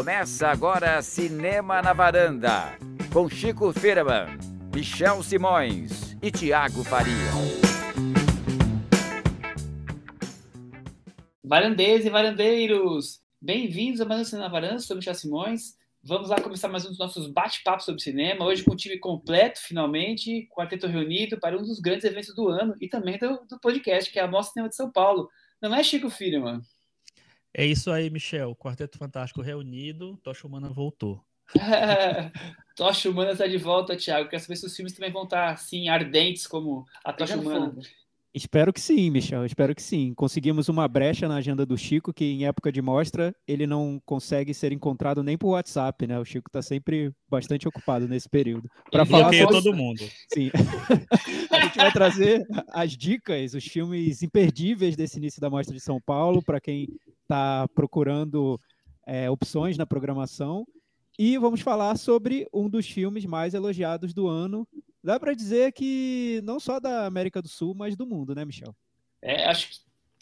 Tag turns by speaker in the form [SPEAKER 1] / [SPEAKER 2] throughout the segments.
[SPEAKER 1] Começa agora Cinema na Varanda, com Chico Firman, Michel Simões e Tiago Faria.
[SPEAKER 2] Varandeiros e varandeiros, bem-vindos a mais um Cinema na Varanda, sou Michel Simões. Vamos lá começar mais um dos nossos bate-papos sobre cinema, hoje com o time completo, finalmente, quarteto reunido para um dos grandes eventos do ano e também do, do podcast, que é a Mostra Cinema de São Paulo. Não é, Chico Firman?
[SPEAKER 3] É isso aí, Michel. Quarteto Fantástico reunido, Tocha Humana voltou.
[SPEAKER 2] Tocha Humana está de volta, Thiago. Quero saber se os filmes também vão estar assim, ardentes como a Tocha Humana.
[SPEAKER 4] Espero que sim, Michel. Espero que sim. Conseguimos uma brecha na agenda do Chico, que em época de mostra ele não consegue ser encontrado nem por WhatsApp, né? O Chico está sempre bastante ocupado nesse período.
[SPEAKER 3] Para falar sobre... todo mundo.
[SPEAKER 4] Sim. a gente vai trazer as dicas, os filmes imperdíveis desse início da mostra de São Paulo para quem está procurando é, opções na programação. E vamos falar sobre um dos filmes mais elogiados do ano, Dá para dizer que não só da América do Sul, mas do mundo, né, Michel?
[SPEAKER 2] É, acho que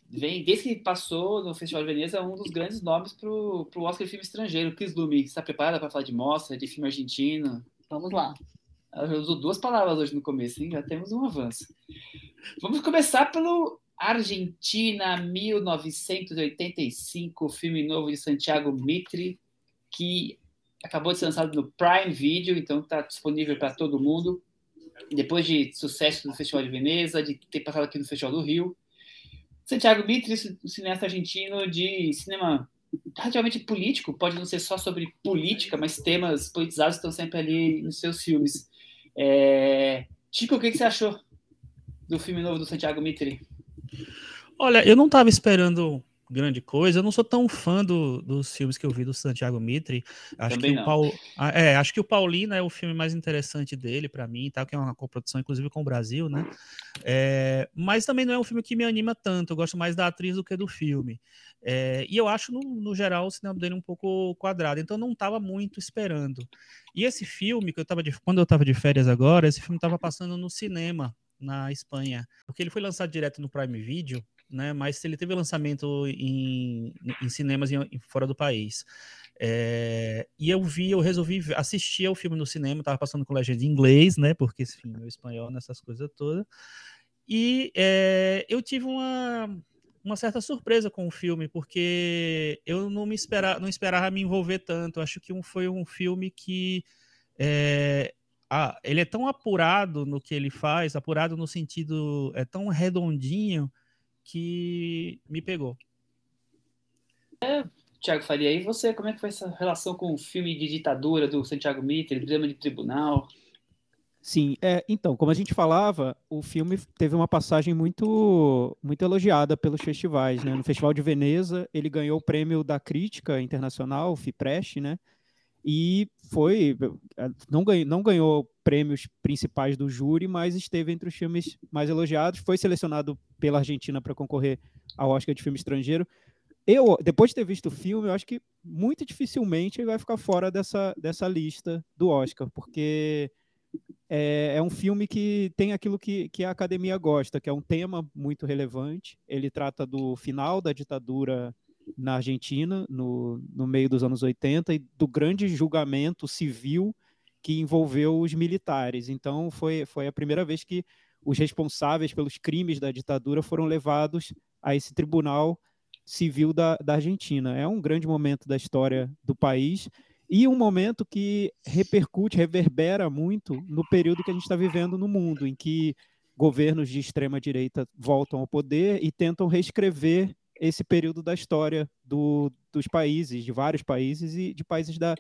[SPEAKER 2] vem, desde que passou no Festival de Veneza, um dos grandes nomes para o Oscar de filme estrangeiro. Chris Lume, está preparada para falar de mostra, de filme argentino?
[SPEAKER 5] Vamos lá.
[SPEAKER 2] Eu uso duas palavras hoje no começo, hein? já temos um avanço. Vamos começar pelo Argentina 1985, filme novo de Santiago Mitre, que acabou de ser lançado no Prime Video, então está disponível para todo mundo depois de sucesso no Festival de Veneza, de ter passado aqui no Festival do Rio. Santiago Mitre, um cineasta argentino de cinema relativamente político, pode não ser só sobre política, mas temas politizados estão sempre ali nos seus filmes. É... Chico, o que, que você achou do filme novo do Santiago Mitre?
[SPEAKER 3] Olha, eu não estava esperando grande coisa. Eu não sou tão fã do, dos filmes que eu vi do Santiago Mitre. Acho Também que não. o Paulo, é, acho que o Paulina é o filme mais interessante dele para mim, tá? Que é uma coprodução inclusive com o Brasil, né? É, mas também não é um filme que me anima tanto. Eu gosto mais da atriz do que do filme. É, e eu acho no, no, geral o cinema dele um pouco quadrado. Então não estava muito esperando. E esse filme que eu tava de, quando eu estava de férias agora, esse filme estava passando no cinema na Espanha, porque ele foi lançado direto no Prime Video né? Mas ele teve lançamento em, em cinemas em, fora do país. É, e eu vi, eu resolvi assistir ao filme no cinema, estava passando com legenda em inglês, né? Porque, enfim, meu espanhol nessas coisas todas. E é, eu tive uma, uma certa surpresa com o filme, porque eu não me esperava, não esperava me envolver tanto. Acho que um, foi um filme que é, a, ele é tão apurado no que ele faz, apurado no sentido é tão redondinho que me pegou.
[SPEAKER 2] É, Tiago Faria, e você, como é que foi essa relação com o filme de ditadura do Santiago Mitre, Drama de Tribunal?
[SPEAKER 4] Sim, é, então, como a gente falava, o filme teve uma passagem muito, muito elogiada pelos festivais, né? No Festival de Veneza, ele ganhou o prêmio da crítica internacional, o FIPREST, né? E foi, não ganhou, não ganhou prêmios principais do júri, mas esteve entre os filmes mais elogiados. Foi selecionado pela Argentina para concorrer ao Oscar de filme estrangeiro. Eu, depois de ter visto o filme, eu acho que muito dificilmente ele vai ficar fora dessa, dessa lista do Oscar, porque é, é, um filme que tem aquilo que, que a academia gosta, que é um tema muito relevante. Ele trata do final da ditadura na Argentina, no, no meio dos anos 80, e do grande julgamento civil que envolveu os militares. Então, foi, foi a primeira vez que os responsáveis pelos crimes da ditadura foram levados a esse tribunal civil da, da Argentina. É um grande momento da história do país e um momento que repercute, reverbera muito no período que a gente está vivendo no mundo, em que governos de extrema direita voltam ao poder e tentam reescrever esse período da história do, dos países, de vários países e de países da,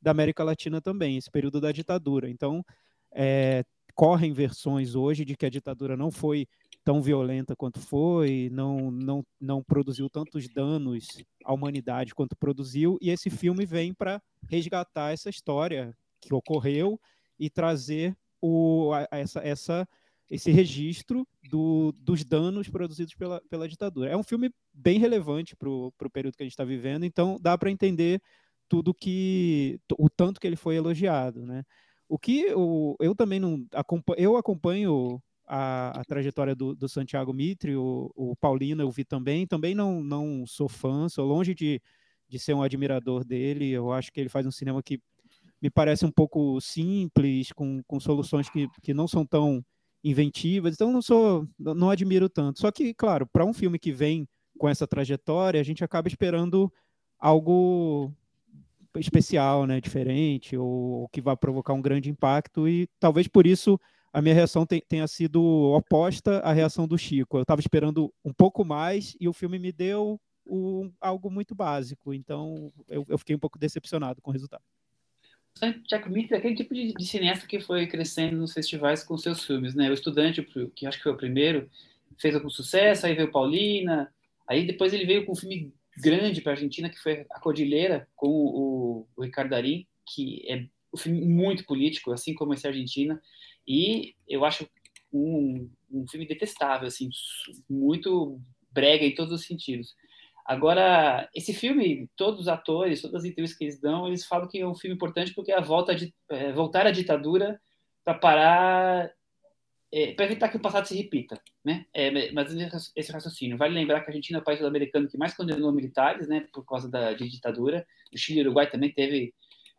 [SPEAKER 4] da América Latina também, esse período da ditadura. Então, é, correm versões hoje de que a ditadura não foi tão violenta quanto foi, não, não, não produziu tantos danos à humanidade quanto produziu, e esse filme vem para resgatar essa história que ocorreu e trazer o, essa, essa, esse registro do, dos danos produzidos pela, pela ditadura. É um filme bem relevante para o período que a gente está vivendo, então dá para entender tudo que o tanto que ele foi elogiado, né? O que o, eu também não eu acompanho a, a trajetória do, do, Santiago Mitre, o, o Paulino eu vi também, também não, não sou fã, sou longe de, de ser um admirador dele. Eu acho que ele faz um cinema que me parece um pouco simples, com, com soluções que, que não são tão inventivas. Então não sou, não admiro tanto. Só que, claro, para um filme que vem com essa trajetória, a gente acaba esperando algo especial, né, diferente, ou, ou que vai provocar um grande impacto e talvez por isso a minha reação tenha sido oposta à reação do Chico. Eu estava esperando um pouco mais e o filme me deu algo muito básico. Então eu, eu, fiquei um pouco decepcionado com o resultado.
[SPEAKER 2] Jack Mitter é aquele tipo de, de, cineasta que foi crescendo nos festivais com seus filmes, né? O Estudante, que acho que foi o primeiro, fez algum sucesso, aí veio Paulina, aí depois ele veio com um filme grande para a Argentina, que foi A Cordilheira, com o, o Ricardo Darim, que é um filme muito político, assim como esse Argentina. E eu acho um, um filme detestável, assim, muito brega em todos os sentidos. Agora, esse filme, todos os atores, todas as entrevistas que eles dão, eles falam que é um filme importante porque é a volta de é, voltar à ditadura para parar, é, para evitar que o passado se repita, né? É, mas esse raciocínio vale lembrar que a Argentina é o país sul-americano que mais condenou militares, né, por causa da de ditadura. O Chile e o Uruguai também teve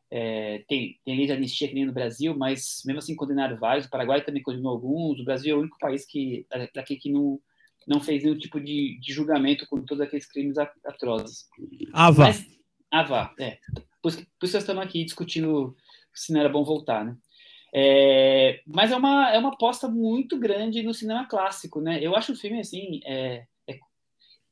[SPEAKER 2] é, tem, tem lei de anistia que nem no Brasil, mas mesmo assim condenaram vários. O Paraguai também condenou alguns. O Brasil é o único país que daqui que não, não fez nenhum tipo de, de julgamento com todos aqueles crimes atrozes.
[SPEAKER 3] Ava. Mas,
[SPEAKER 2] Ava, é. Por, por isso nós estamos aqui discutindo se não era bom voltar, né? É, mas é uma, é uma aposta muito grande no cinema clássico, né? Eu acho o filme, assim, é, é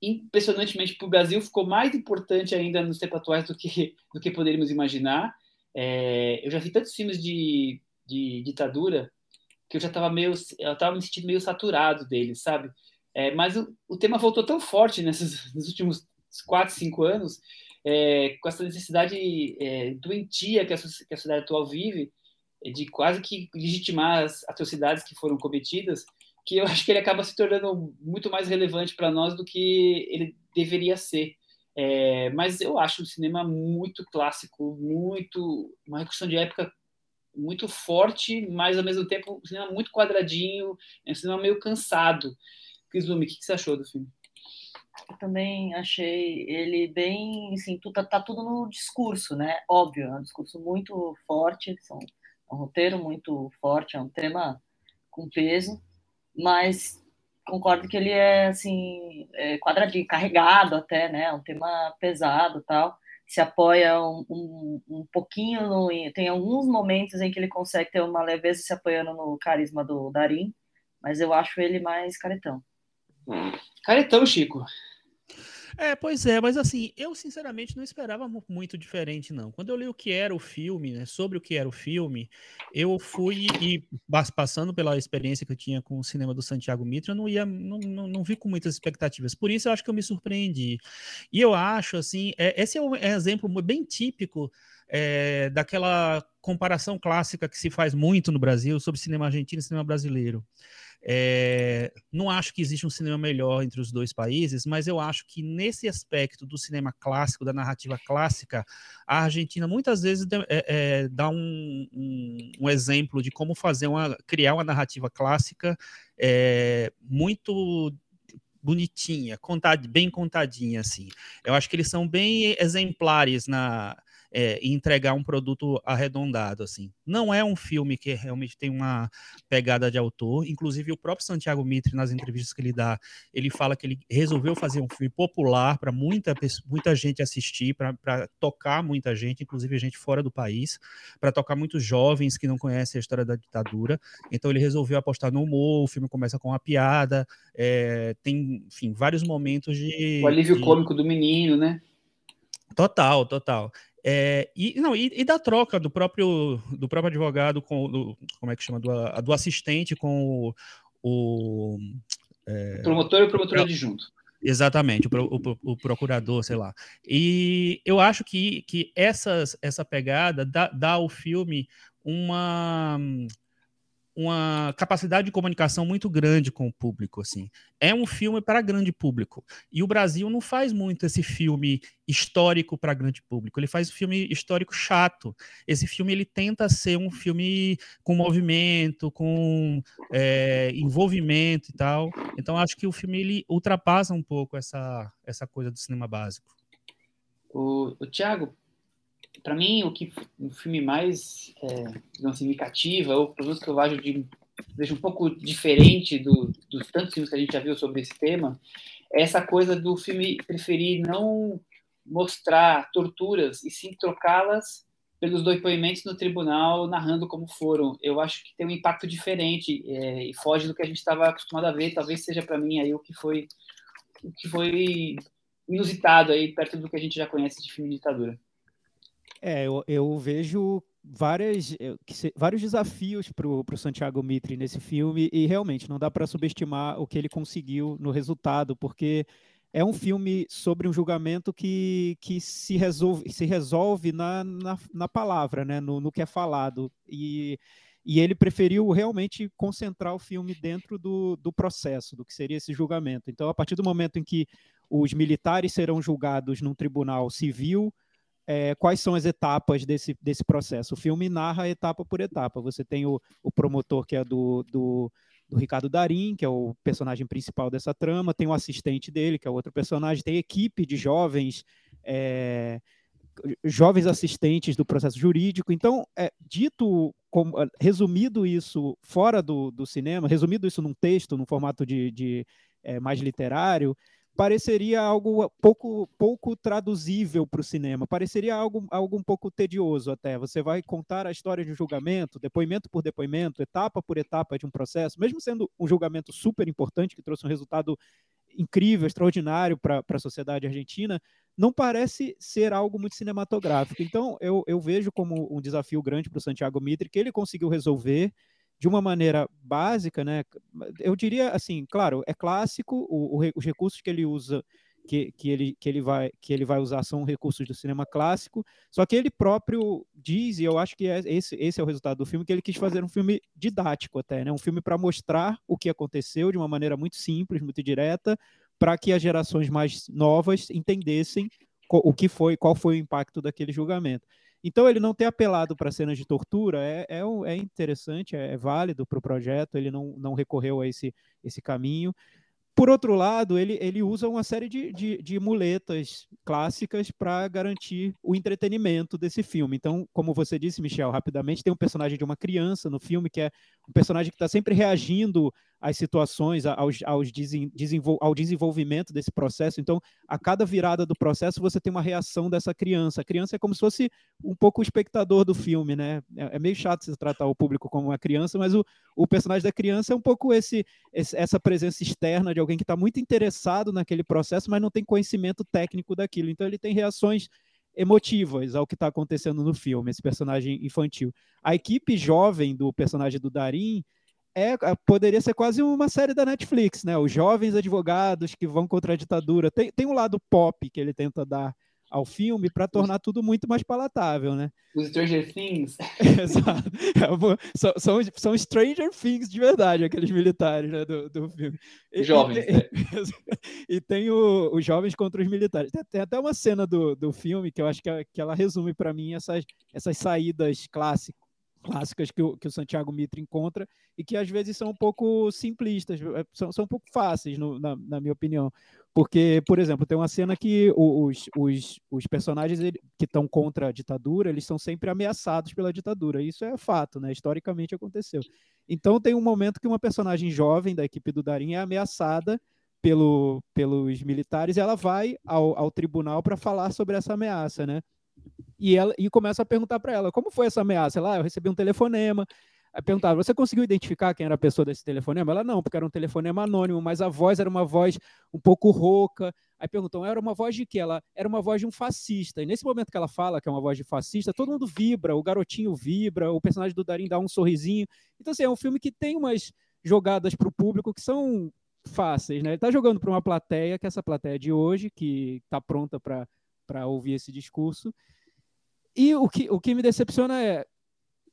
[SPEAKER 2] impressionantemente para o Brasil, ficou mais importante ainda nos tempos atuais do que, do que poderíamos imaginar. É, eu já vi tantos filmes de, de ditadura que eu já estava meio, eu estava me sentindo meio saturado deles, sabe? É, mas o, o, tema voltou tão forte nesses, nos últimos quatro, cinco anos, é, com essa necessidade é, doentia que a, que a sociedade atual vive, é, de quase que legitimar as atrocidades que foram cometidas, que eu acho que ele acaba se tornando muito mais relevante para nós do que ele deveria ser. É, mas eu acho o cinema muito clássico, muito uma recursão de época muito forte, mas ao mesmo tempo um cinema muito quadradinho, é um cinema meio cansado. Kizumi, o que, que você achou do filme?
[SPEAKER 5] Eu também achei ele bem, assim, tá, tá, tudo no discurso, né? Óbvio, é um discurso muito forte, são, é um roteiro muito forte, é um tema com peso, mas concordo que ele é assim é quadradinho, carregado até, né? Um tema pesado, tal. Se apoia um, um, um pouquinho no, tem alguns momentos em que ele consegue ter uma leveza se apoiando no carisma do Darim, mas eu acho ele mais caretão.
[SPEAKER 2] Caretão, Chico.
[SPEAKER 3] É, pois é, mas assim, eu sinceramente não esperava muito diferente, não. Quando eu li o que era o filme, né, sobre o que era o filme, eu fui e passando pela experiência que eu tinha com o cinema do Santiago Mitra, eu não ia, não, não, não vi com muitas expectativas. Por isso eu acho que eu me surpreendi. E eu acho, assim, é, esse é um é exemplo bem típico é, daquela comparação clássica que se faz muito no Brasil sobre cinema argentino e cinema brasileiro. É, não acho que existe um cinema melhor entre os dois países, mas eu acho que nesse aspecto do cinema clássico, da narrativa clássica, a Argentina muitas vezes é, é, dá um, um, um, exemplo de como fazer uma, criar uma narrativa clássica é, muito bonitinha, contad, bem contadinha assim. Eu acho que eles são bem exemplares na é, e entregar um produto arredondado, assim. Não é um filme que realmente tem uma pegada de autor, inclusive o próprio Santiago Mitre, nas entrevistas que ele dá, ele fala que ele resolveu fazer um filme popular para muita, muita gente assistir, para tocar muita gente, inclusive gente fora do país, para tocar muitos jovens que não conhecem a história da ditadura, então ele resolveu apostar no humor, o filme começa com uma piada, é, tem, enfim, vários momentos de...
[SPEAKER 2] O alívio
[SPEAKER 3] de...
[SPEAKER 2] cômico do menino, né?
[SPEAKER 3] Total, total. É, e, não, e, e, da troca do próprio, do próprio advogado com do, como é que chama? Do, do assistente com o. o
[SPEAKER 2] é, promotor e o promotor adjunto.
[SPEAKER 3] Exatamente, o, o, o, procurador, sei lá. E eu acho que, que essas, essa pegada dá, dá ao filme uma uma capacidade de comunicação muito grande com o público, assim. É um filme para grande público. E o Brasil não faz muito esse filme histórico para grande público. Ele faz um filme histórico chato. Esse filme ele tenta ser um filme com movimento, com é, envolvimento e tal. Então acho que o filme ele ultrapassa um pouco essa essa coisa do cinema básico.
[SPEAKER 2] O, o Thiago, para mim, o que o filme mais é, significativo, ou pelo menos que eu vejo, de, vejo um pouco diferente do, dos tantos filmes que a gente já viu sobre esse tema, é essa coisa do filme preferir não mostrar torturas e sim trocá-las pelos depoimentos no tribunal narrando como foram. Eu acho que tem um impacto diferente é, e foge do que a gente estava acostumado a ver. Talvez seja para mim aí o que foi o que foi inusitado aí perto do que a gente já conhece de filme de ditadura.
[SPEAKER 4] É, eu, eu vejo várias, vários desafios para o Santiago Mitre nesse filme e realmente não dá para subestimar o que ele conseguiu no resultado, porque é um filme sobre um julgamento que, que se, resolve, se resolve na, na, na palavra, né? no, no que é falado. E, e ele preferiu realmente concentrar o filme dentro do, do processo, do que seria esse julgamento. Então, a partir do momento em que os militares serão julgados num tribunal civil, é, quais são as etapas desse, desse processo. O filme narra etapa por etapa. Você tem o, o promotor, que é do, do, do, Ricardo Darim, que é o personagem principal dessa trama, tem o assistente dele, que é outro personagem, tem equipe de jovens. É, jovens assistentes do processo jurídico. Então, é, dito, como, resumido isso fora do, do cinema, resumido isso num texto, num formato de, de é, mais literário, pareceria algo pouco, pouco traduzível para o cinema, pareceria algo, algo um pouco tedioso até. Você vai contar a história de um julgamento, depoimento por depoimento, etapa por etapa de um processo, mesmo sendo um julgamento super importante, que trouxe um resultado incrível, extraordinário para a sociedade argentina, não parece ser algo muito cinematográfico. Então, eu, eu vejo como um desafio grande para o Santiago Mitre, que ele conseguiu resolver de uma maneira básica, né? Eu diria assim, claro, é clássico, o, o, os recursos que ele usa, que, que, ele, que, ele vai, que ele vai usar são recursos do cinema clássico, só que ele próprio diz, e eu acho que é, esse, esse é o resultado do filme, que ele quis fazer um filme didático até, né? Um filme para mostrar o que aconteceu de uma maneira muito simples, muito direta, para que as gerações mais novas entendessem o que foi, qual foi o impacto daquele julgamento. Então, ele não ter apelado para cenas de tortura é, é, é interessante, é, é válido para o projeto, ele não, não recorreu a esse, esse caminho. Por outro lado, ele, ele usa uma série de, de, de muletas clássicas para garantir o entretenimento desse filme. Então, como você disse, Michel, rapidamente, tem um personagem de uma criança no filme, que é um personagem que está sempre reagindo às situações, aos, aos desenvol ao desenvolvimento desse processo. Então, a cada virada do processo, você tem uma reação dessa criança. A criança é como se fosse um pouco o espectador do filme, né? É, é meio chato se tratar o público como uma criança, mas o, o personagem da criança é um pouco esse, esse essa presença externa de alguém que está muito interessado naquele processo, mas não tem conhecimento técnico daquilo. Então, ele tem reações emotivas ao que está acontecendo no filme, esse personagem infantil. A equipe jovem do personagem do Darim é, é, poderia ser quase uma série da Netflix, né? Os jovens advogados que vão contra a ditadura. Tem, tem um lado pop que ele tenta dar ao filme para tornar tudo muito mais palatável, né?
[SPEAKER 2] Os Stranger Things.
[SPEAKER 4] Exato. É, são, são, são, Stranger Things de verdade, aqueles militares né, do, do filme.
[SPEAKER 2] E, jovens. E,
[SPEAKER 4] é. e tem o, os jovens contra os militares. Tem, tem, até uma cena do, do filme que eu acho que, que ela resume para mim essas, essas saídas clássicas clássicas que o, que o Santiago Mitre encontra e que às vezes são um pouco simplistas, é, são, são um pouco fáceis, no, na, na, minha opinião. Porque, por exemplo, tem uma cena que os, os, os personagens que estão contra a ditadura, eles são sempre ameaçados pela ditadura. Isso é fato, né? Historicamente aconteceu. Então tem um momento que uma personagem jovem da equipe do Darim é ameaçada pelo, pelos militares e ela vai ao, ao tribunal para falar sobre essa ameaça, né? E, ela, e começa a perguntar para ela, como foi essa ameaça? Ela, ah, eu recebi um telefonema, Aí perguntava, você conseguiu identificar quem era a pessoa desse telefonema? Ela, não, porque era um telefonema anônimo, mas a voz era uma voz um pouco rouca. Aí perguntam, era uma voz de quê? Ela era uma voz de um fascista. E nesse momento que ela fala que é uma voz de fascista, todo mundo vibra, o garotinho vibra, o personagem do Darim dá um sorrisinho. Então, assim, é um filme que tem umas jogadas para o público que são fáceis, né? Ele está jogando para uma plateia, que é essa plateia de hoje, que está pronta para ouvir esse discurso. E o que, o que me decepciona é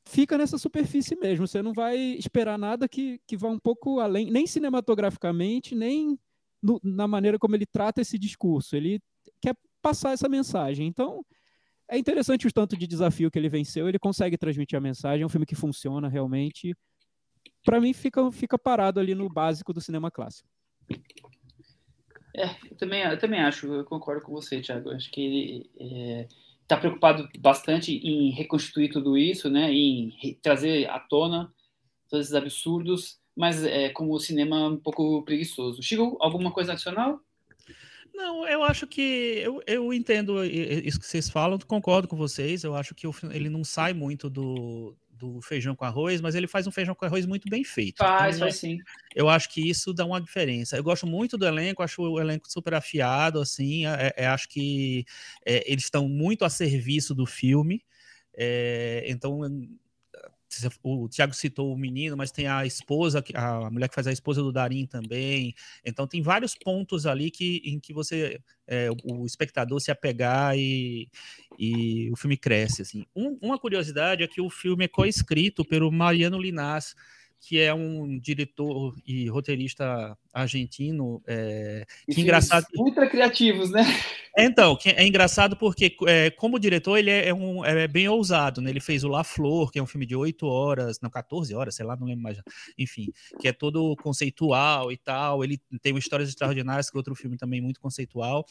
[SPEAKER 4] fica nessa superfície mesmo. Você não vai esperar nada que, que vá um pouco além, nem cinematograficamente, nem no, na maneira como ele trata esse discurso. Ele quer passar essa mensagem. Então, é interessante o tanto de desafio que ele venceu. Ele consegue transmitir a mensagem. É um filme que funciona realmente. Para mim, fica, fica parado ali no básico do cinema clássico.
[SPEAKER 2] É, eu também, eu também acho, eu concordo com você, Thiago. Acho que ele está é, preocupado bastante em reconstituir tudo isso, né? Em trazer à tona todos esses absurdos, mas é, como o cinema um pouco preguiçoso. Chico, alguma coisa adicional?
[SPEAKER 3] Não, eu acho que eu, eu entendo isso que vocês falam, concordo com vocês. Eu acho que ele não sai muito do, do feijão com arroz, mas ele faz um feijão com arroz muito bem feito.
[SPEAKER 2] Faz, então, faz sim.
[SPEAKER 3] Eu acho que isso dá uma diferença. Eu gosto muito do elenco, acho o elenco super afiado, assim. É, é, acho que é, eles estão muito a serviço do filme. É, então o Tiago citou o menino, mas tem a esposa, a mulher que faz a esposa do Darim também. Então tem vários pontos ali que, em que você, é, o espectador se apegar e, e o filme cresce. Assim. Um, uma curiosidade é que o filme é co-escrito pelo Mariano Linás, que é um diretor e roteirista argentino. É, que engraçado.
[SPEAKER 2] Ultra criativos, né?
[SPEAKER 3] Então, é engraçado porque, é, como diretor, ele é, um, é bem ousado, né? Ele fez o La Flor, que é um filme de 8 horas, não, 14 horas, sei lá, não lembro mais. Enfim, que é todo conceitual e tal. Ele tem Histórias Extraordinárias, que é outro filme também muito conceitual.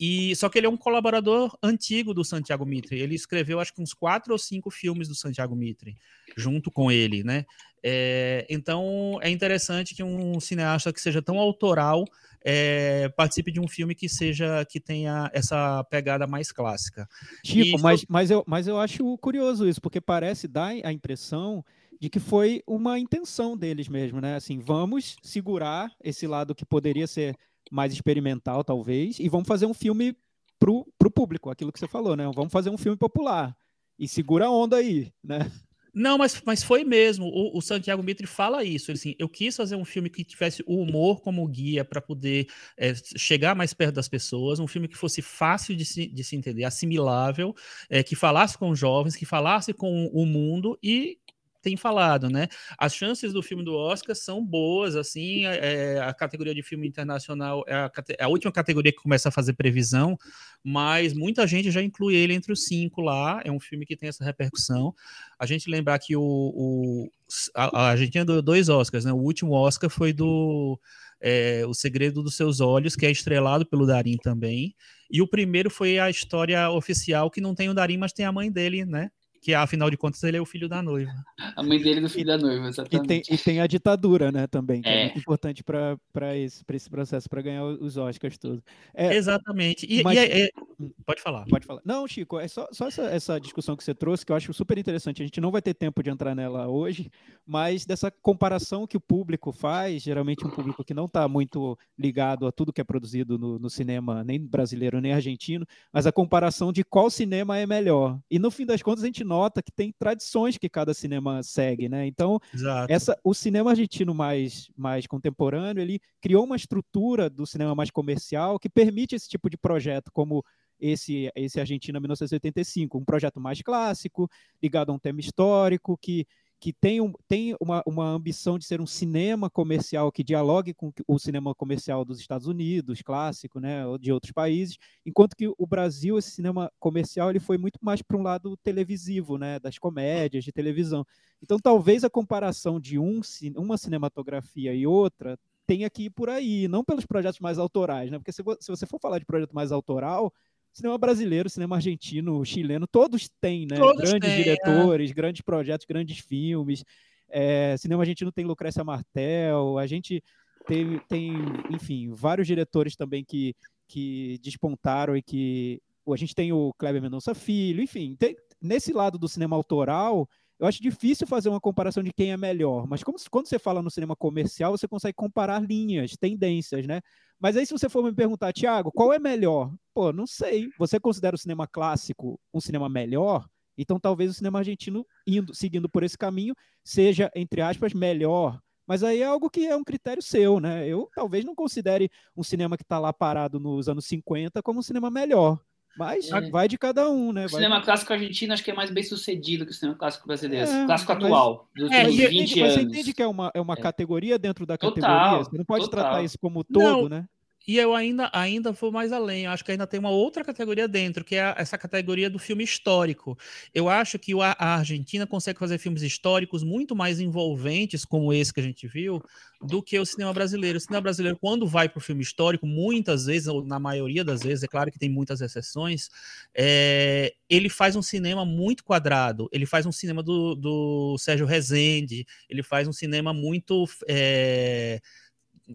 [SPEAKER 3] E só que ele é um colaborador antigo do Santiago Mitre. Ele escreveu acho que uns quatro ou cinco filmes do Santiago Mitre, junto com ele, né? É, então é interessante que um cineasta que seja tão autoral é, participe de um filme que seja que tenha essa pegada mais clássica.
[SPEAKER 4] Tipo, e, mas, mas, eu, mas eu acho curioso isso, porque parece dar a impressão de que foi uma intenção deles mesmo, né? Assim, vamos segurar esse lado que poderia ser mais experimental, talvez, e vamos fazer um filme pro, pro público, aquilo que você falou, né? Vamos fazer um filme popular. E segura a onda aí, né?
[SPEAKER 3] Não, mas, mas foi mesmo. O, o Santiago Mitre fala isso. Ele, assim, eu quis fazer um filme que tivesse o humor como guia para poder é, chegar mais perto das pessoas, um filme que fosse fácil de se, de se entender, assimilável, é, que falasse com jovens, que falasse com o mundo e tem falado, né? As chances do filme do Oscar são boas, assim, é, a categoria de filme internacional é a, é a, última categoria que começa a fazer previsão, mas muita gente já inclui ele entre os cinco lá, é um filme que tem essa repercussão. A gente lembrar que o, o a, a Argentina ganhou dois Oscars, né? O último Oscar foi do é, O Segredo dos Seus Olhos, que é estrelado pelo Darim também, e o primeiro foi a história oficial, que não tem o Darim, mas tem a mãe dele, né? Que afinal de contas ele é o filho da noiva.
[SPEAKER 2] A mãe dele é do filho da noiva, exatamente.
[SPEAKER 4] E tem, e tem a ditadura, né, também, que é, é muito importante para esse, esse processo, para ganhar os Oscars todos.
[SPEAKER 3] É, Exatamente. E, mas... e é, é hum, pode falar.
[SPEAKER 4] Pode falar. Não, Chico, é só, só essa, essa discussão que você trouxe, que eu acho super interessante. A gente não vai ter tempo de entrar nela hoje, mas dessa comparação que o público faz, geralmente um público que não está muito ligado a tudo que é produzido no, no cinema, nem brasileiro, nem argentino, mas a comparação de qual cinema é melhor. E no fim das contas, a gente nota que tem tradições que cada cinema segue, né? Então, essa, o cinema argentino mais, mais contemporâneo, ele criou uma estrutura do cinema mais comercial que permite esse tipo de projeto, como esse, esse Argentina 1985, um projeto mais clássico, ligado a um tema histórico, que que tem, um, tem uma, uma ambição de ser um cinema comercial que dialogue com o cinema comercial dos Estados Unidos, clássico, né, ou de outros países, enquanto que o Brasil, esse cinema comercial, ele foi muito mais para um lado televisivo, né, das comédias de televisão. Então, talvez a comparação de um, uma cinematografia e outra tenha que ir por aí, não pelos projetos mais autorais, né, porque se, se você for falar de projeto mais autoral, cinema brasileiro, cinema argentino, chileno, todos têm, né? Todos grandes têm, é. diretores, é. grandes projetos, grandes filmes. É, cinema argentino tem Lucrécia Martel, a gente tem, tem, enfim, vários diretores também que, que despontaram e que. A gente tem o Kleber Mendonça Filho, enfim, tem, nesse lado do cinema autoral, eu acho difícil fazer uma comparação de quem é melhor, mas como, quando você fala no cinema comercial, você consegue comparar linhas, tendências, né? Mas aí, se você for me perguntar, Tiago, qual é melhor? Pô, não sei. Você considera o cinema clássico um cinema melhor? Então, talvez o cinema argentino, indo, seguindo por esse caminho, seja, entre aspas, melhor. Mas aí é algo que é um critério seu, né? Eu talvez não considere um cinema que está lá parado nos anos 50 como um cinema melhor. Mas é. vai de cada um, né?
[SPEAKER 2] O cinema clássico argentino acho que é mais bem sucedido que o cinema clássico brasileiro. É, clássico atual, dos é, últimos 20
[SPEAKER 4] anos. Você entende que é uma, é uma é. categoria dentro da categoria? Total, você não pode total. tratar isso como todo, não. né?
[SPEAKER 3] E eu ainda, ainda vou mais além. Eu acho que ainda tem uma outra categoria dentro, que é essa categoria do filme histórico. Eu acho que a Argentina consegue fazer filmes históricos muito mais envolventes, como esse que a gente viu, do que o cinema brasileiro. O cinema brasileiro, quando vai para o filme histórico, muitas vezes, ou na maioria das vezes, é claro que tem muitas exceções, é, ele faz um cinema muito quadrado. Ele faz um cinema do, do Sérgio Rezende, ele faz um cinema muito. É,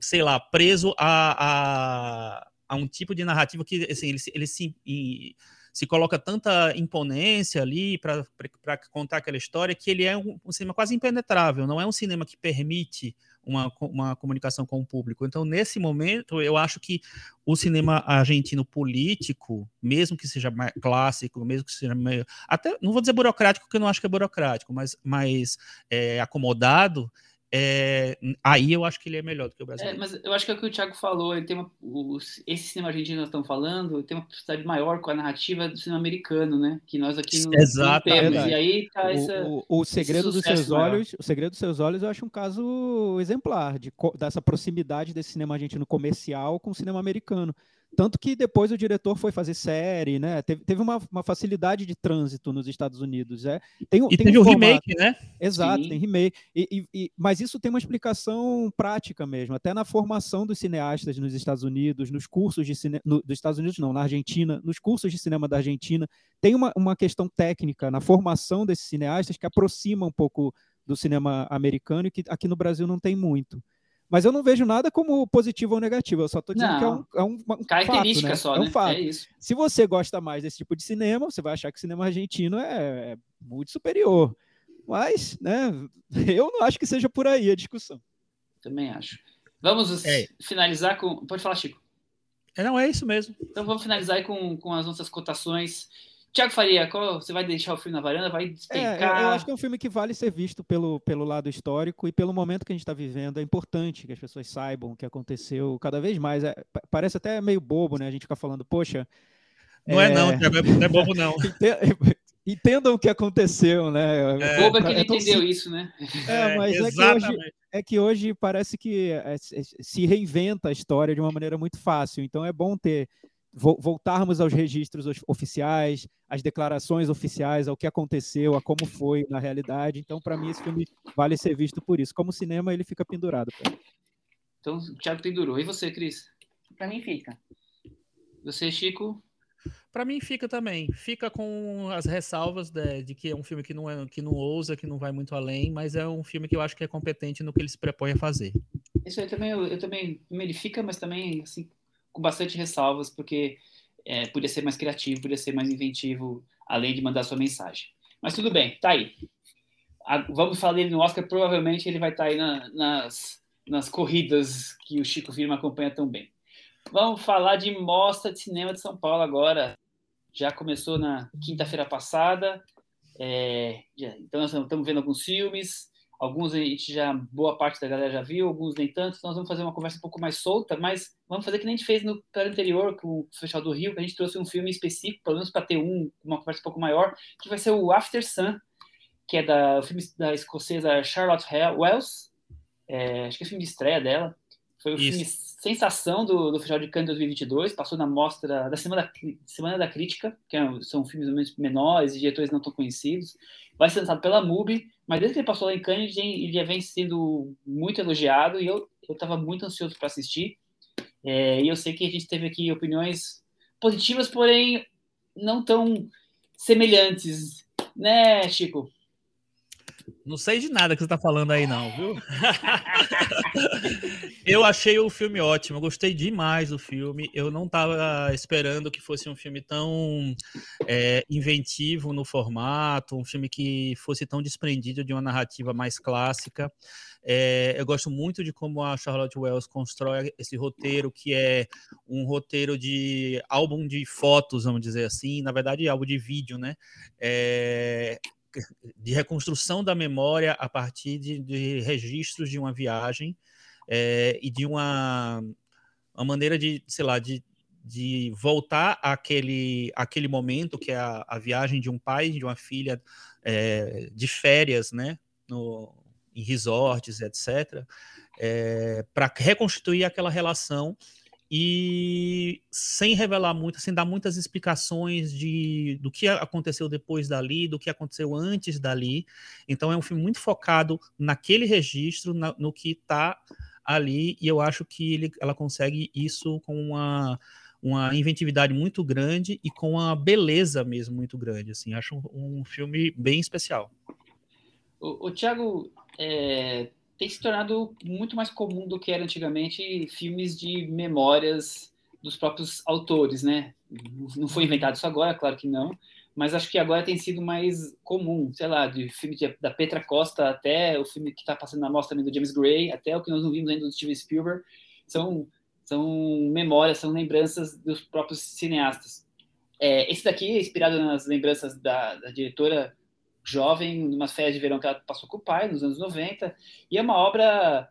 [SPEAKER 3] sei lá, preso a, a, a um tipo de narrativa que assim, ele, ele se, e, se coloca tanta imponência ali para contar aquela história que ele é um, um, cinema quase impenetrável, não é um cinema que permite uma, uma comunicação com o público. Então, nesse momento, eu acho que o cinema argentino político, mesmo que seja mais clássico, mesmo que seja meio. Até, não vou dizer burocrático, porque eu não acho que é burocrático, mas mais é, acomodado, é, aí eu acho que ele é melhor do que o brasileiro.
[SPEAKER 2] É, mas eu acho que é o que o Thiago falou, ele tem uma, o, esse cinema argentino que estão falando, tem uma possibilidade maior com a narrativa do cinema americano, né? Que nós aqui não,
[SPEAKER 3] Exato,
[SPEAKER 2] não temos. É e aí tá essa,
[SPEAKER 4] o, o, o segredo dos seus maior. olhos, o segredo dos seus olhos, eu acho um caso exemplar de dessa proximidade desse cinema argentino comercial com o cinema americano. Tanto que depois o diretor foi fazer série, né? Teve, teve uma, uma facilidade de trânsito nos Estados Unidos. É. Tem,
[SPEAKER 3] e tem teve um o remake, né?
[SPEAKER 4] Exato, Sim. tem remake. E, e, mas isso tem uma explicação prática mesmo, até na formação dos cineastas nos Estados Unidos, nos cursos de cinema. No, dos Estados Unidos, não, na Argentina, nos cursos de cinema da Argentina. Tem uma, uma questão técnica na formação desses cineastas que aproxima um pouco do cinema americano e que aqui no Brasil não tem muito. Mas eu não vejo nada como positivo ou negativo, eu só estou dizendo não. que é um, é um, um
[SPEAKER 2] Característica
[SPEAKER 4] fato,
[SPEAKER 2] né? só, é um
[SPEAKER 4] né? fato. É Se você gosta mais desse tipo de cinema, você vai achar que o cinema argentino é, é muito superior. Mas, né, eu não acho que seja por aí a discussão.
[SPEAKER 2] Também acho. Vamos é. finalizar com. Pode falar, Chico.
[SPEAKER 3] É, não, é isso mesmo.
[SPEAKER 2] Então vamos finalizar com, com as nossas cotações. Tiago Faria, qual, você vai deixar o filme na varanda? Vai despencar?
[SPEAKER 4] É, eu acho que é um filme que vale ser visto pelo, pelo lado histórico e pelo momento que a gente está vivendo. É importante que as pessoas saibam o que aconteceu cada vez mais. É, parece até meio bobo, né? A gente ficar falando, poxa.
[SPEAKER 3] Não é, é não, Tiago, não é bobo, não.
[SPEAKER 4] Entendam o que aconteceu, né?
[SPEAKER 2] É, bobo é que não entendeu isso, né?
[SPEAKER 4] É, mas é, que, hoje, é que hoje parece que é, se reinventa a história de uma maneira muito fácil. Então é bom ter voltarmos aos registros oficiais, às declarações oficiais, ao que aconteceu, a como foi na realidade. Então, para mim, esse filme vale ser visto por isso. Como cinema, ele fica pendurado.
[SPEAKER 2] Então, o Thiago pendurou. E você, Cris?
[SPEAKER 5] Para mim, fica.
[SPEAKER 2] Você, Chico?
[SPEAKER 3] Para mim fica também. Fica com as ressalvas de, de, que é um filme que não, é, que não ousa, que não vai muito além, mas é um filme que eu acho que é competente no que ele se propõe a fazer.
[SPEAKER 2] Isso aí também, eu, eu também, ele fica, mas também, assim, com bastante ressalvas, porque é, podia ser mais criativo, podia ser mais inventivo, além de mandar sua mensagem. Mas tudo bem, tá aí. A, vamos falar dele no Oscar, provavelmente ele vai estar tá aí na, nas, nas corridas que o Chico Firma acompanha tão bem. Vamos falar de Mostra de Cinema de São Paulo agora. Já começou na quinta-feira passada. É, já, então, nós estamos vendo alguns filmes. Alguns a gente já, boa parte da galera já viu, alguns nem tanto. Então nós vamos fazer uma conversa um pouco mais solta, mas vamos fazer que nem a gente fez no plano anterior, com o Festival do Rio, que a gente trouxe um filme específico, pelo menos para ter um, uma conversa um pouco maior, que vai ser o After Sun, que é da, o filme da escocesa Charlotte Wells. É, acho que é o filme de estreia dela. Foi o Isso. filme sensação do, do Festival de Cannes 2022, passou na mostra da Semana, Semana da Crítica, que é, são filmes menores e diretores não tão conhecidos. Vai ser lançado pela MUBI, mas desde que ele passou lá em Cannes, ele já vem sendo muito elogiado e eu estava muito ansioso para assistir. É, e eu sei que a gente teve aqui opiniões positivas, porém não tão semelhantes, né, Chico?
[SPEAKER 3] Não sei de nada que você tá falando aí, não, viu? eu achei o filme ótimo, eu gostei demais do filme. Eu não tava esperando que fosse um filme tão é, inventivo no formato, um filme que fosse tão desprendido de uma narrativa mais clássica. É, eu gosto muito de como a Charlotte Wells constrói esse roteiro, que é um roteiro de álbum de fotos, vamos dizer assim, na verdade, álbum de vídeo, né? É, de reconstrução da memória a partir de, de registros de uma viagem é, e de uma, uma maneira de, sei lá, de, de voltar àquele, àquele momento que é a, a viagem de um pai e de uma filha é, de férias, né, no, em resorts, etc., é, para reconstituir aquela relação e sem revelar muito, sem dar muitas explicações de, do que aconteceu depois dali, do que aconteceu antes dali. Então é um filme muito focado naquele registro, na, no que está ali, e eu acho que ele, ela consegue isso com uma, uma inventividade muito grande e com uma beleza mesmo muito grande. Assim, acho um, um filme bem especial.
[SPEAKER 2] O, o Thiago, é, tem se tornado muito mais comum do que era antigamente filmes de memórias dos próprios autores, né? Não foi inventado isso agora, claro que não, mas acho que agora tem sido mais comum, sei lá, de filme de, da Petra Costa até o filme que está passando na mostra também do James Gray, até o que nós não vimos ainda do Steven Spielberg, são, são memórias, são lembranças dos próprios cineastas. É, esse daqui é inspirado nas lembranças da, da diretora jovem, numa férias de verão que ela passou com o pai, nos anos 90, e é uma obra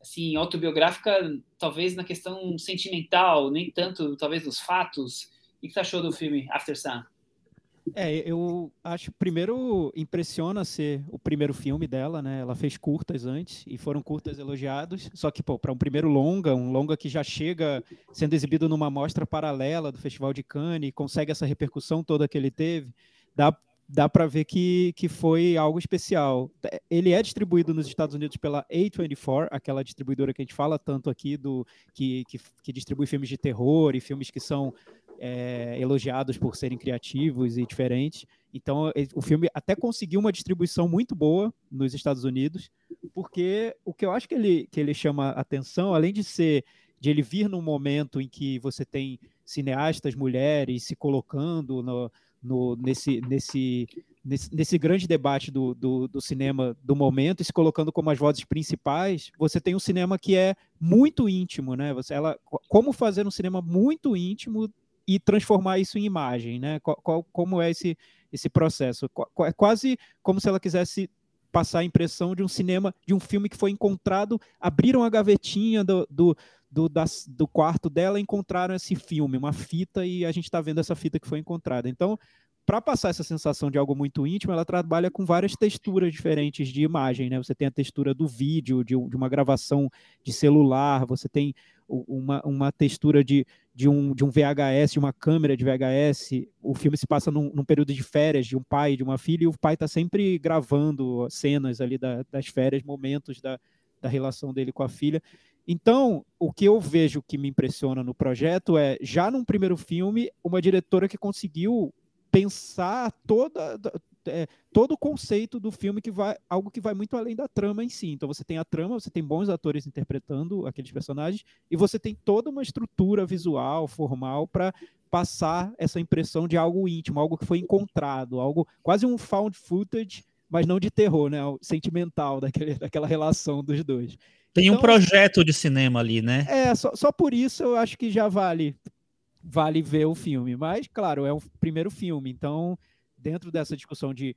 [SPEAKER 2] assim autobiográfica, talvez na questão sentimental, nem tanto talvez nos fatos. O que você achou do filme After Sun?
[SPEAKER 4] É, eu acho primeiro impressiona ser o primeiro filme dela, né? Ela fez curtas antes e foram curtas elogiados. Só que, para um primeiro longa, um longa que já chega sendo exibido numa mostra paralela do Festival de Cannes e consegue essa repercussão toda que ele teve, dá dá para ver que, que foi algo especial. Ele é distribuído nos Estados Unidos pela A24, aquela distribuidora que a gente fala tanto aqui, do que, que, que distribui filmes de terror e filmes que são é, elogiados por serem criativos e diferentes. Então, o filme até conseguiu uma distribuição muito boa nos Estados Unidos, porque o que eu acho que ele, que ele chama atenção, além de ser de ele vir num momento em que você tem cineastas mulheres se colocando no, no, nesse, nesse, nesse, nesse, grande debate do, do, do, cinema do momento e se colocando como as vozes principais, você tem um cinema que é muito íntimo, né? Você, ela, como fazer um cinema muito íntimo e transformar isso em imagem, né? Qual, qual, como é esse, esse processo? É quase como se ela quisesse passar a impressão de um cinema, de um filme que foi encontrado, abriram a gavetinha do, do do, das, do quarto dela encontraram esse filme, uma fita, e a gente está vendo essa fita que foi encontrada. Então, para passar essa sensação de algo muito íntimo, ela trabalha com várias texturas diferentes de imagem, né? Você tem a textura do vídeo, de, de uma gravação de celular, você tem uma, uma textura de, de, um, de um VHS, de uma câmera de VHS. O filme se passa num, num período de férias de um pai e de uma filha, e o pai está sempre gravando cenas ali da, das férias, momentos da, da relação dele com a filha. Então, o que eu vejo que me impressiona no projeto é, já num primeiro filme, uma diretora que conseguiu pensar toda, é, todo o conceito do filme que vai algo que vai muito além da trama em si. Então você tem a trama, você tem bons atores interpretando aqueles personagens e você tem toda uma estrutura visual, formal para passar essa impressão de algo íntimo, algo que foi encontrado, algo quase um found footage, mas não de terror, né, sentimental daquele, daquela relação dos dois.
[SPEAKER 3] Tem então, um projeto de cinema ali, né?
[SPEAKER 4] É, só, só por isso eu acho que já vale vale ver o filme. Mas, claro, é o primeiro filme. Então, dentro dessa discussão de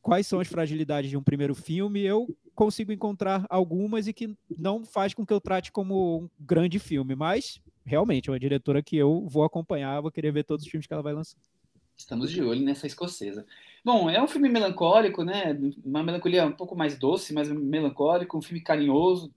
[SPEAKER 4] quais são as fragilidades de um primeiro filme, eu consigo encontrar algumas e que não faz com que eu trate como um grande filme. Mas, realmente, é uma diretora que eu vou acompanhar, vou querer ver todos os filmes que ela vai lançar.
[SPEAKER 2] Estamos de olho nessa escocesa. Bom, é um filme melancólico, né? Uma melancolia um pouco mais doce, mas melancólico, um filme carinhoso,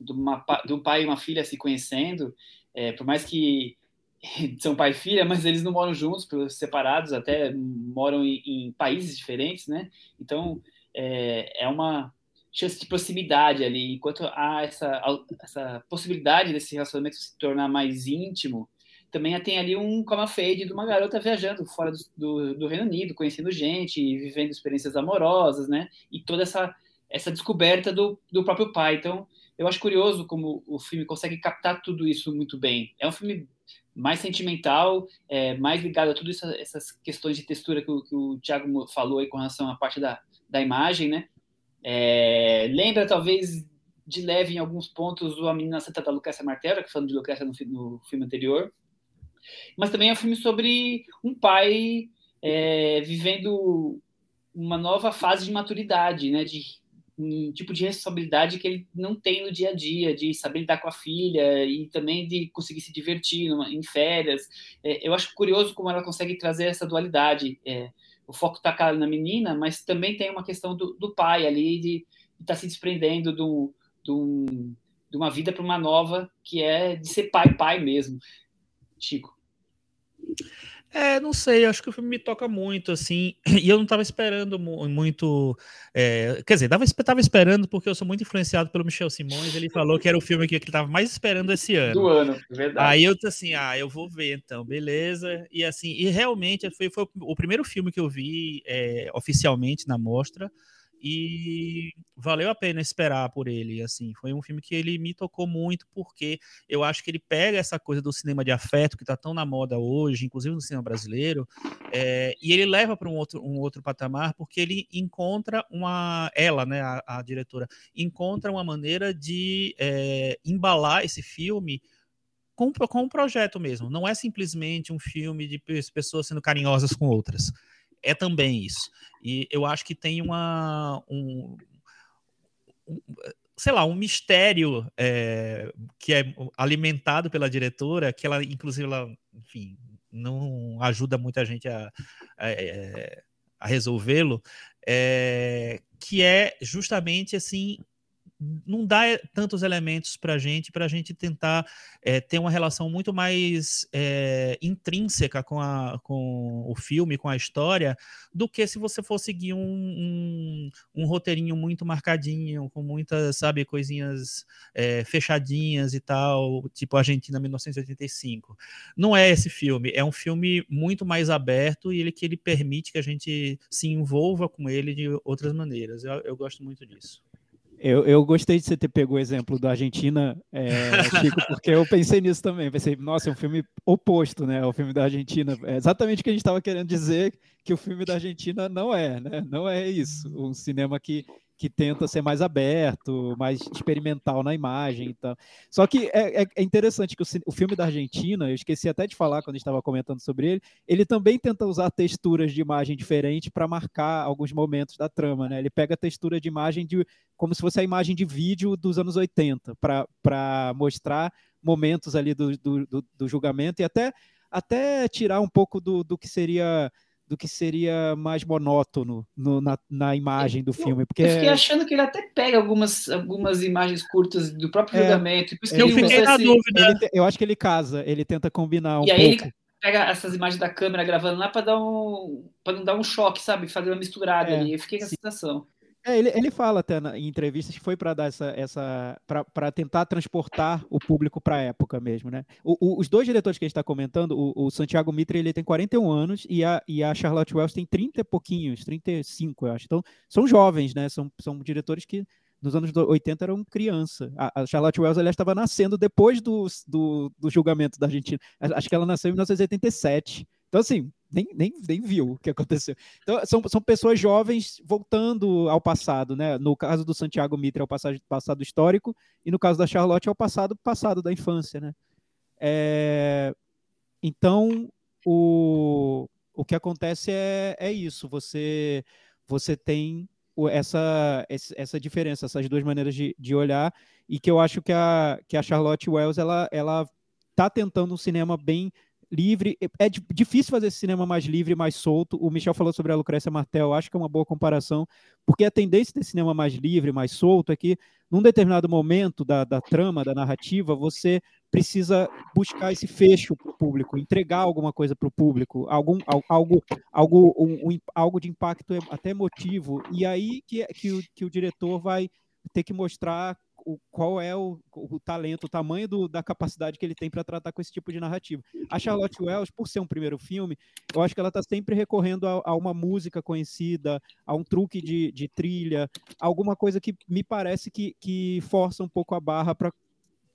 [SPEAKER 2] de, uma, de um pai e uma filha se conhecendo, é, por mais que são pai e filha, mas eles não moram juntos, separados, até moram em, em países diferentes, né? Então é, é, uma chance de proximidade ali. Enquanto há essa, essa possibilidade desse relacionamento se tornar mais íntimo, também tem ali um coma fade de uma garota viajando fora do, do, do, Reino Unido, conhecendo gente, vivendo experiências amorosas, né? E toda essa, essa descoberta do, do próprio pai. Então, eu acho curioso como o filme consegue captar tudo isso muito bem. É um filme mais sentimental, é, mais ligado a tudo isso, essas questões de textura que o, que o Thiago falou aí com relação à parte da, da imagem, né? É, lembra talvez de leve em alguns pontos o A Menina Santa da Lucrécia Martella, que falando de Lucrécia no, no, filme anterior. Mas também é um filme sobre um pai é, vivendo uma nova fase de maturidade, né? De um tipo de responsabilidade que ele não tem no dia a dia, de saber lidar com a filha e também de conseguir se divertir em férias. É, eu acho curioso como ela consegue trazer essa dualidade. É, o foco está na menina, mas também tem uma questão do, do pai ali, de estar tá se desprendendo do, do, de uma vida para uma nova, que é de ser pai, pai mesmo. Chico.
[SPEAKER 3] É, não sei, acho que o filme me toca muito, assim, e eu não estava esperando muito. É, quer dizer, tava, tava esperando porque eu sou muito influenciado pelo Michel Simões, ele falou que era o filme que ele estava mais esperando esse ano.
[SPEAKER 2] Do ano, verdade.
[SPEAKER 3] Aí eu disse assim, ah, eu vou ver então, beleza. E assim, e realmente foi, foi o primeiro filme que eu vi é, oficialmente na mostra e valeu a pena esperar por ele, assim, foi um filme que ele me tocou muito porque eu acho que ele pega essa coisa do cinema de afeto que está tão na moda hoje, inclusive no cinema brasileiro, é, e ele leva para um outro, um outro patamar porque ele encontra uma, ela, né, a, a diretora, encontra uma maneira de é, embalar esse filme com, com um projeto mesmo, não é simplesmente um filme de pessoas sendo carinhosas com outras, é também isso. E eu acho que tem uma. Um, um sei lá, um mistério é, que é alimentado pela diretora, que ela, inclusive, ela, enfim, não ajuda muita gente a, a, a resolvê-lo, é, que é justamente assim não dá eh, tantos elementos para a gente, para a gente tentar é, ter uma relação muito mais é, intrínseca com, a, com o filme, com a história, do que se você for seguir um, um, um roteirinho muito marcadinho, com muitas, sabe, coisinhas é, fechadinhas e tal, tipo Argentina 1985. Não é esse filme, é um filme muito mais aberto e ele que ele permite que a gente se envolva com ele de outras maneiras. eu, eu gosto muito disso.
[SPEAKER 4] Eu, eu gostei de você ter pego o exemplo da Argentina, é, Chico, porque eu pensei nisso também. Pensei, nossa, é um filme oposto, né? O filme da Argentina. É exatamente o que a gente estava querendo dizer que o filme da Argentina não é, né? Não é isso. Um cinema que que tenta ser mais aberto, mais experimental na imagem e tal. Só que é, é, é interessante que o, o, filme da Argentina, eu esqueci até de falar quando estava comentando sobre ele, ele também tenta usar texturas de imagem diferentes para marcar alguns momentos da trama, né? Ele pega a textura de imagem de como se fosse a imagem de vídeo dos anos 80 para mostrar momentos ali do, do, do, do julgamento e até até tirar um pouco do, do que seria do que seria mais monótono no, na, na, imagem do filme. Porque...
[SPEAKER 2] Eu fiquei achando que ele até pega algumas, algumas imagens curtas do próprio é, julgamento.
[SPEAKER 3] eu fiquei na dúvida.
[SPEAKER 4] Ele, eu acho que ele casa, ele tenta combinar um
[SPEAKER 2] e
[SPEAKER 4] pouco.
[SPEAKER 2] aí ele pega essas imagens da câmera gravando lá para dar um para não dar um choque, sabe? Fazer uma misturada é, ali. Eu fiquei com essa sensação.
[SPEAKER 4] É, ele, ele fala até na, em entrevistas que foi para dar essa, essa para tentar transportar o público para a época mesmo, né? O, o, os dois diretores que a gente está comentando, o, o, Santiago Mitre ele tem 41 anos e a, e a Charlotte Wells tem 30 e pouquinhos, 35, eu acho. Então, são jovens, né? São, são diretores que nos anos 80 eram criança. A, a Charlotte Wells ela estava nascendo depois do, do, do julgamento da Argentina. Acho que ela nasceu em 1987. Então, assim, nem, nem, nem viu o que aconteceu. Então, são, são pessoas jovens voltando ao passado, né? No caso do Santiago Mitre, ao passado, passado histórico, e no caso da Charlotte, ao passado passado da infância, né? É, então, o, o que acontece é, é isso. Você, você tem essa, essa diferença, essas duas maneiras de, de olhar, e que eu acho que a, que a Charlotte Wells ela, ela tá tentando um cinema bem livre. É difícil fazer esse cinema mais livre, mais solto. O Michel falou sobre a Lucrécia Martel, acho que é uma boa comparação, porque a tendência desse cinema mais livre, mais solto, é que num determinado momento da, da trama, da narrativa, você precisa buscar esse fecho para o público, entregar alguma coisa para o público, algum, algo, algo, um, um, algo de impacto até emotivo, e aí que, que, o, que o diretor vai ter que mostrar o, qual é o, o, talento, o tamanho do, da capacidade que ele tem para tratar com esse tipo de narrativa. A Charlotte Wells, por ser um primeiro filme, eu acho que ela está sempre recorrendo a, a, uma música conhecida, a um truque de, de trilha, alguma coisa que me parece que, que força um pouco a barra para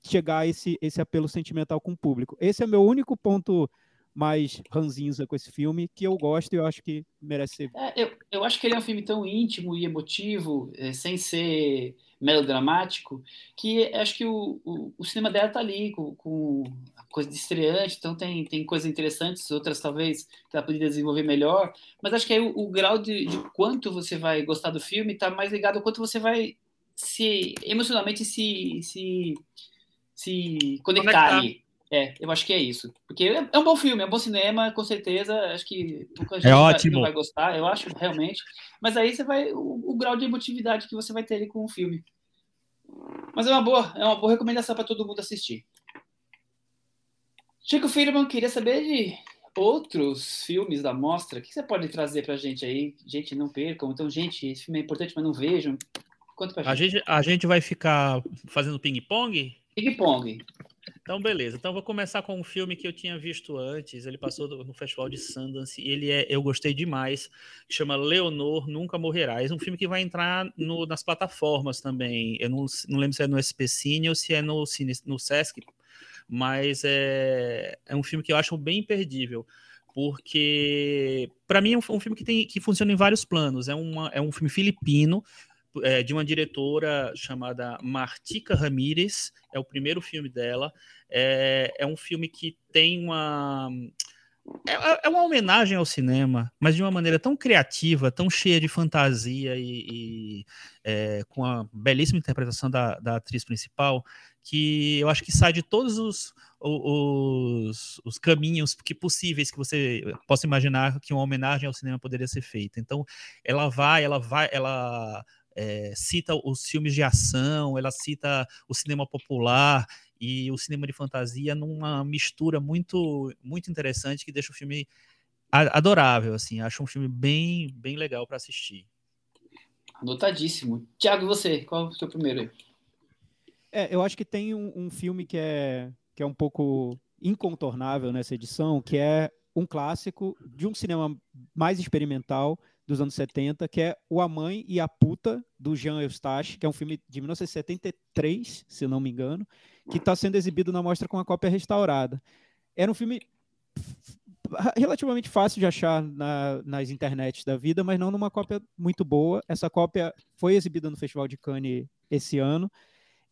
[SPEAKER 4] chegar a esse, esse apelo sentimental com o público. Esse é meu único ponto mais ranzinza com esse filme, que eu gosto e eu acho que merece ser.
[SPEAKER 2] É, eu, eu acho que ele é um filme tão íntimo e emotivo, é, sem ser melodramático, que acho que o, o, o cinema dela tá ali, com, com a coisa de estreante, então tem, tem coisas interessantes, outras talvez que ela poderia desenvolver melhor, mas acho que aí o, o grau de, de, quanto você vai gostar do filme está mais ligado ao quanto você vai se emocionalmente se, se, se conectar, conectar. ali. É, eu acho que é isso. Porque é, é um bom filme, é um bom cinema, com certeza. Acho que gente
[SPEAKER 3] é
[SPEAKER 2] vai,
[SPEAKER 3] ótimo.
[SPEAKER 2] vai gostar, eu acho, realmente. Mas aí você vai. O, o, grau de emotividade que você vai ter ali com o filme. Mas é uma boa, é uma boa recomendação para todo mundo assistir. Chico Firman, queria saber de outros filmes da mostra. O que você pode trazer para a gente aí? Gente, não percam. Então, gente, esse filme é importante, mas não vejam.
[SPEAKER 3] Conta pra gente. A gente, a gente vai ficar fazendo ping-pong?
[SPEAKER 2] Ping-pong.
[SPEAKER 3] Então, beleza. Então, vou começar com um filme que eu tinha visto antes. Ele passou no Festival de Sundance e ele é, eu gostei demais. Chama Leonor Nunca Morrerá. É um filme que vai entrar no, nas plataformas também. Eu não, não lembro se é no SP Cine ou se é no, no Sesc mas é, é um filme que eu acho bem imperdível porque para mim é um, um, filme que tem que funciona em vários planos. É, uma, é um filme filipino é, de uma diretora chamada Martica Ramírez. É o primeiro filme dela. É, é um filme que tem uma é, é, uma homenagem ao cinema, mas de uma maneira tão criativa, tão cheia de fantasia e, e é, com a belíssima interpretação da, da atriz principal, que eu acho que sai de todos os, os, os, caminhos que possíveis que você possa imaginar que uma homenagem ao cinema poderia ser feita. Então, ela vai, ela vai, ela é, cita os filmes de ação, ela cita o cinema popular e o cinema de fantasia numa mistura muito, muito interessante que deixa o filme adorável, assim. Acho um filme bem, bem legal para assistir.
[SPEAKER 2] Anotadíssimo. Tiago, você, qual é o seu primeiro aí?
[SPEAKER 4] É, eu acho que tem um, um, filme que é, que é um pouco incontornável nessa edição, que é um clássico de um cinema mais experimental dos anos 70, que é O A Mãe e a Puta, do Jean Eustache, que é um filme de 1973, se não me engano, que está sendo exibido na mostra com a cópia restaurada. Era um filme relativamente fácil de achar na, nas internets da vida, mas não numa cópia muito boa. Essa cópia foi exibida no Festival de Cannes esse ano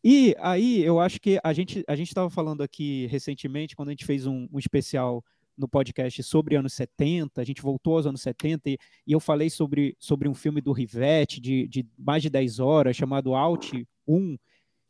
[SPEAKER 4] e aí eu acho que a gente a gente estava falando aqui recentemente, quando a gente fez um, um, especial no podcast sobre anos 70, a gente voltou aos anos 70 e, e eu falei sobre, sobre um filme do Rivette de, de mais de 10 horas, chamado Out 1,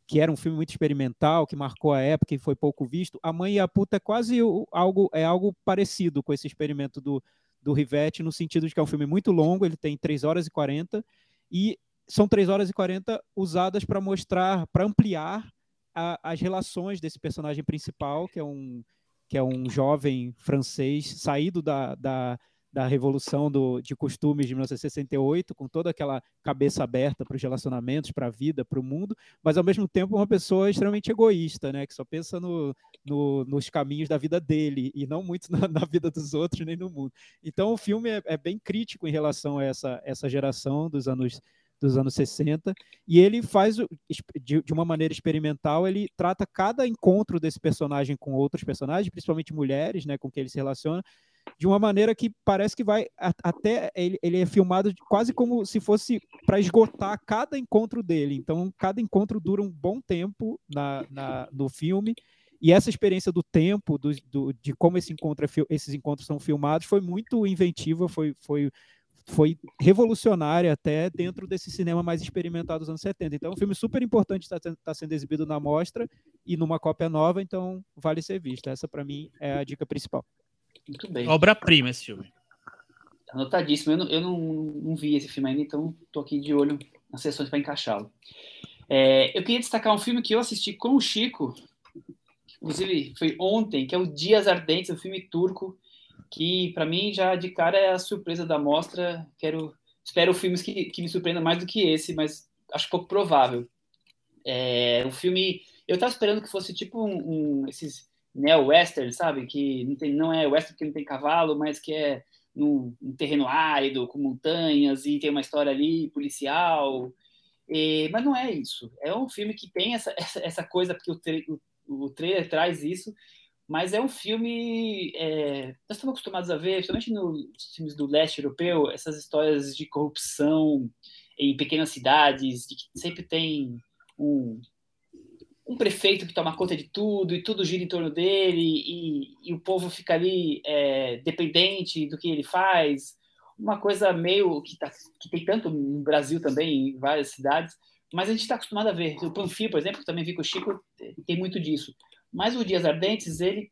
[SPEAKER 4] que era um filme muito experimental, que marcou a época e foi pouco visto. A Mãe e a Puta é quase algo, é algo parecido com esse experimento do, do Rivette, no sentido de que é um filme muito longo, ele tem 3 horas e 40, e são 3 horas e 40 usadas para mostrar, para ampliar a, as relações desse personagem principal, que é um, que é um jovem francês saído da, da, da Revolução do, de Costumes de 1968, com toda aquela cabeça aberta para os relacionamentos, para a vida, para o mundo, mas ao mesmo tempo uma pessoa extremamente egoísta, né, que só pensa no, no, nos caminhos da vida dele e não muito na, na, vida dos outros nem no mundo. Então o filme é, é bem crítico em relação a essa, essa geração dos anos dos anos 60, e ele faz, de, de, uma maneira experimental, ele trata cada encontro desse personagem com outros personagens, principalmente mulheres, né, com quem ele se relaciona, de uma maneira que parece que vai até ele, ele é filmado quase como se fosse para esgotar cada encontro dele. Então, cada encontro dura um bom tempo na, na no filme. E essa experiência do tempo, do, do, de como esse encontro, é esses encontros são filmados, foi muito inventiva, foi, foi foi revolucionária até dentro desse cinema mais experimentado dos anos 70. Então, é um filme super importante está tá sendo exibido na mostra e numa cópia nova, então vale ser visto. Essa, para mim, é a dica principal.
[SPEAKER 2] Muito bem.
[SPEAKER 3] Obra-prima esse filme.
[SPEAKER 2] Anotadíssimo. Eu, não, eu não, não, vi esse filme ainda, então estou aqui de olho nas sessões para encaixá-lo. É, eu queria destacar um filme que eu assisti com o Chico, inclusive foi ontem, que é o Dias Ardentes, um filme turco que para mim já de cara é a surpresa da mostra. Quero, espero filmes que, que me surpreendam mais do que esse, mas acho pouco provável. É, o filme, eu estava esperando que fosse tipo um, um esses neo-western, sabe? Que não, tem, não é western porque não tem cavalo, mas que é num, um terreno árido, com montanhas, e tem uma história ali policial. E, mas não é isso. É um filme que tem essa, essa, essa coisa, porque o, o, o trailer traz isso, mas é um filme. É, nós estamos acostumados a ver, principalmente nos filmes do leste europeu, essas histórias de corrupção em pequenas cidades, de que sempre tem um, um prefeito que toma conta de tudo e tudo gira em torno dele e, e o povo fica ali é, dependente do que ele faz. Uma coisa meio que, tá, que tem tanto no Brasil também, em várias cidades, mas a gente está acostumado a ver. O Panfil, por exemplo, que também vi com o Chico, tem muito disso. Mas o Dias Ardentes, ele,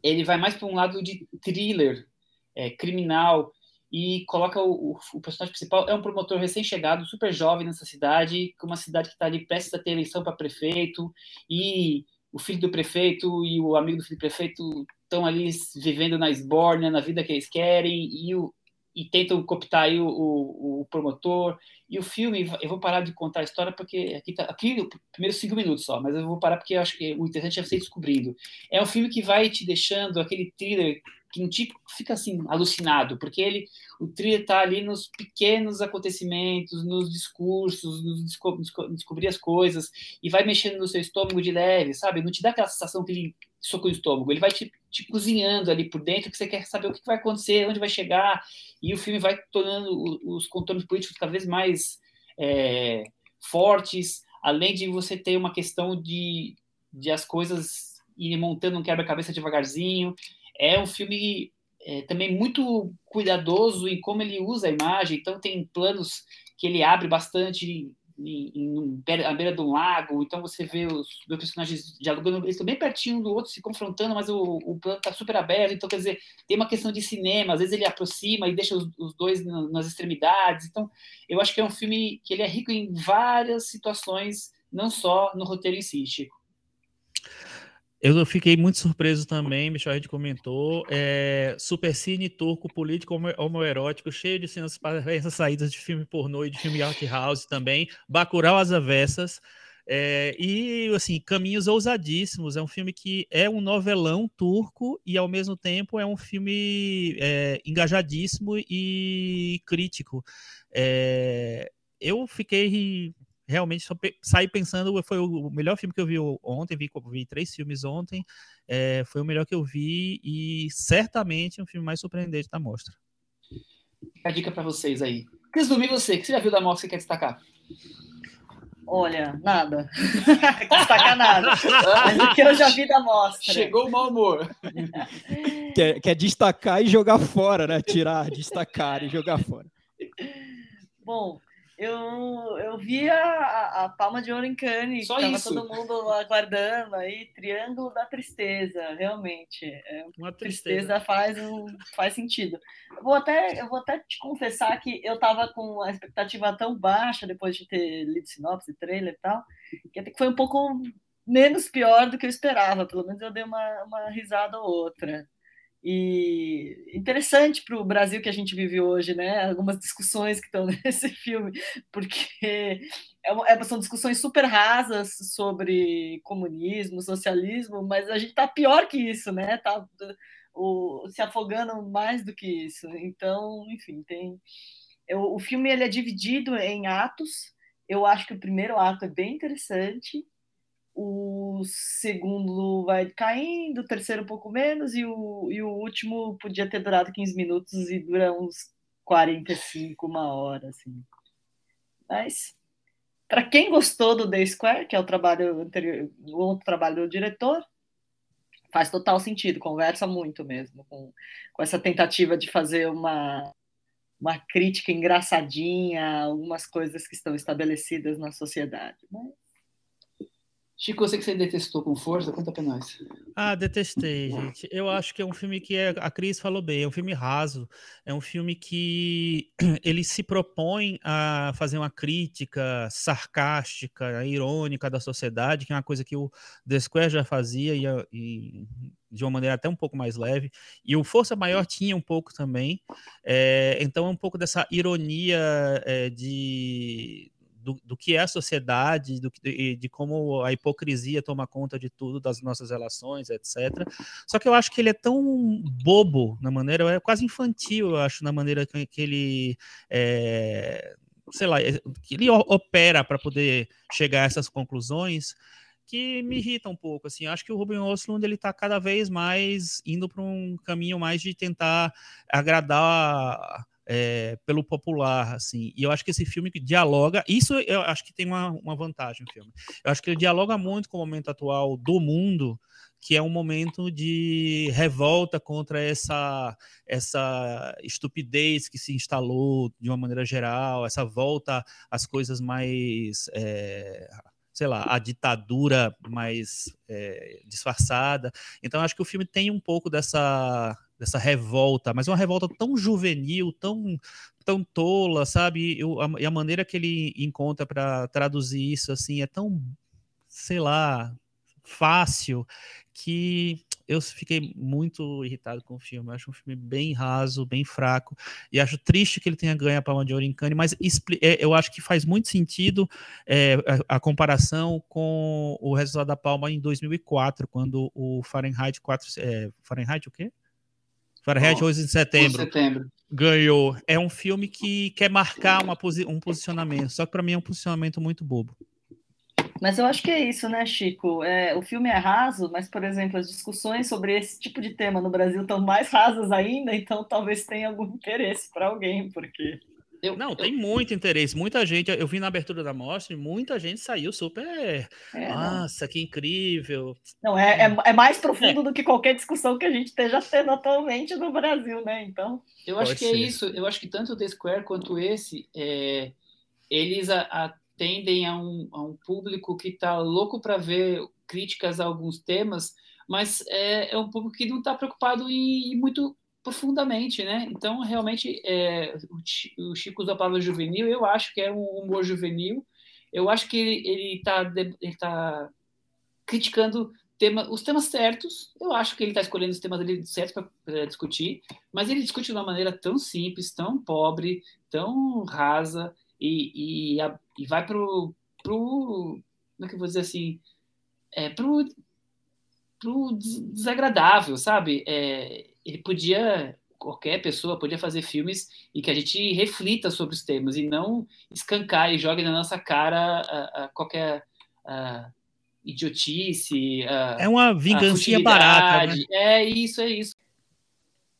[SPEAKER 2] ele vai mais para um lado de thriller, é, criminal, e coloca o, o, personagem principal é um promotor recém-chegado, super jovem nessa cidade, uma cidade que está ali prestes a ter eleição para prefeito e o filho do prefeito e o amigo do filho do prefeito estão ali vivendo na esbórnia, na vida que eles querem, e, o, e tentam cooptar aí o, o, o, promotor. E o filme, eu vou parar de contar a história, porque aqui tá aqui primeiros cinco minutos só, mas eu vou parar porque acho que o interessante é você descobrindo. É um filme que vai te deixando aquele thriller que um tipo fica assim alucinado, porque ele o thriller está ali nos pequenos acontecimentos, nos discursos, nos desco descobrir as coisas e vai mexendo no seu estômago de leve, sabe? Não te dá aquela sensação que ele soco no estômago, ele vai te, te cozinhando ali por dentro, que você quer saber o que vai acontecer, onde vai chegar, e o filme vai tornando os contornos políticos cada vez mais é, fortes, além de você ter uma questão de, de as coisas irem montando um quebra-cabeça devagarzinho. É um filme é, também muito cuidadoso em como ele usa a imagem, então tem planos que ele abre bastante em, em, beira de um lago, então você vê os dois personagens dialogando, eles estão bem pertinho do outro, se confrontando, mas o, o plano está super aberto, então quer dizer, tem uma questão de cinema, às vezes ele aproxima e deixa os, os dois nas extremidades, então eu acho que é um filme que ele é rico em várias situações, não só no roteiro em si, Chico.
[SPEAKER 3] Eu fiquei muito surpreso também, Michel Rede comentou. É, supercine turco político homoerótico, cheio de cenas para saídas de filme pornô e de filme art house também. Bacurau às avessas. É, e, assim, Caminhos Ousadíssimos. É um filme que é um novelão turco e, ao mesmo tempo, é um filme é, engajadíssimo e crítico. Eu fiquei realmente só pe saí pensando, foi o melhor filme que eu vi ontem, vi, vi três filmes ontem, é, foi o melhor que eu vi e certamente um filme mais surpreendente da mostra.
[SPEAKER 2] A dica para vocês aí. Cris Dumi, você, que você já viu da mostra que quer destacar?
[SPEAKER 5] Olha, nada. destacar nada. Mas o que eu já vi da mostra.
[SPEAKER 2] Chegou o mau humor.
[SPEAKER 4] quer, quer destacar e jogar fora, né? Tirar, destacar e jogar fora.
[SPEAKER 5] Bom, eu, eu vi a, a Palma de Ouro em Cannes, Só tava isso. todo mundo aguardando aí, Triângulo da Tristeza, realmente. É, Uma tristeza, tristeza faz, um, faz sentido. Eu vou, até, eu vou até te confessar que eu tava com a expectativa tão baixa depois de ter lido sinopse, trailer e tal, que até que foi um pouco menos pior do que eu esperava, pelo menos eu dei uma, uma risada ou outra. E interessante para o Brasil que a gente vive hoje, né? Algumas discussões que estão nesse filme, porque é é, são discussões super rasas sobre comunismo, socialismo, mas a gente está pior que isso, né? Tá se afogando mais do que isso. Então, enfim, tem. Eu, o filme ele é dividido em atos. Eu acho que o primeiro ato é bem interessante o segundo vai caindo, o terceiro um pouco menos, e o, e o último podia ter durado 15 minutos e dura uns 45, uma hora, assim. Mas, para quem gostou do The Square, que é o trabalho anterior, o outro trabalho do diretor, faz total sentido, conversa muito mesmo com, com essa tentativa de fazer uma, uma crítica engraçadinha, algumas coisas que estão estabelecidas na sociedade. Mas
[SPEAKER 2] Chico, sei que você detestou com força, conta pra nós.
[SPEAKER 3] Ah, detestei, gente. Eu acho que é um filme que é, a Cris falou bem, é um filme raso, é um filme que ele se propõe a fazer uma crítica sarcástica, irônica da sociedade, que é uma coisa que o The Square já fazia e, e de uma maneira até um pouco mais leve, e o Força Maior tinha um pouco também, é, então é um pouco dessa ironia é, de do, do que é a sociedade, do, de, de como a hipocrisia toma conta de tudo, das nossas relações, etc. Só que eu acho que ele é tão bobo na maneira, é quase infantil, eu acho, na maneira que, que ele. É, sei lá, é, que ele opera para poder chegar a essas conclusões que me irrita um pouco, assim, acho que o Ruben Östlund, ele tá cada vez mais indo para um caminho mais de tentar agradar é, pelo popular, assim. E eu acho que esse filme dialoga. Isso eu acho que tem uma, uma vantagem no filme. Eu acho que ele dialoga muito com o momento atual do mundo, que é um momento de revolta contra essa essa estupidez que se instalou de uma maneira geral, essa volta às coisas mais é, sei lá, a ditadura mais é, disfarçada. Então, acho que o filme tem um pouco dessa dessa revolta, mas uma revolta tão juvenil, tão tão tola, sabe? Eu, a, e a maneira que ele encontra para traduzir isso assim é tão, sei lá, fácil que eu fiquei muito irritado com o filme. Eu acho um filme bem raso, bem fraco. E acho triste que ele tenha ganho a Palma de Ouro em Cannes, mas é, eu acho que faz muito sentido é, a, a, comparação com o resultado da Palma em 2004, quando o Fahrenheit 4... É, Fahrenheit o quê? Fahrenheit oh, 11 de setembro, setembro, ganhou. É um filme que quer marcar uma posi um posicionamento, só que para mim é um posicionamento muito bobo.
[SPEAKER 5] Mas eu acho que é isso, né, Chico? É, o filme é raso, mas, por exemplo, as discussões sobre esse tipo de tema no Brasil estão mais rasas ainda, então talvez tenha algum interesse para alguém, porque.
[SPEAKER 3] Eu, não, eu... tem muito interesse. Muita gente, eu vi na abertura da mostra, muita gente saiu super. É, Nossa, não. que incrível.
[SPEAKER 5] Não, é, é, é mais profundo é. do que qualquer discussão que a gente esteja tendo atualmente no Brasil, né? Então.
[SPEAKER 2] Eu acho que é ser. é isso. Eu acho que tanto o The Square quanto esse, é, eles a, a um, a um público que está louco para ver críticas a alguns temas, mas é, é um público que não está preocupado em ir muito profundamente, né? Então, realmente, é, o Chico usa a palavra juvenil, eu acho que é um humor juvenil, eu acho que ele está ele tá criticando tema, os temas certos, eu acho que ele está escolhendo os temas certos para discutir, mas ele discute de uma maneira tão simples, tão pobre, tão rasa, e, e, a, e vai pro, pro. Como é que eu vou dizer assim? É, pro, pro desagradável, sabe? É, ele podia. Qualquer pessoa podia fazer filmes e que a gente reflita sobre os temas e não escancar e jogue na nossa cara a, a qualquer. A, idiotice.
[SPEAKER 3] é uma vingança barata. Né?
[SPEAKER 2] É isso, é isso.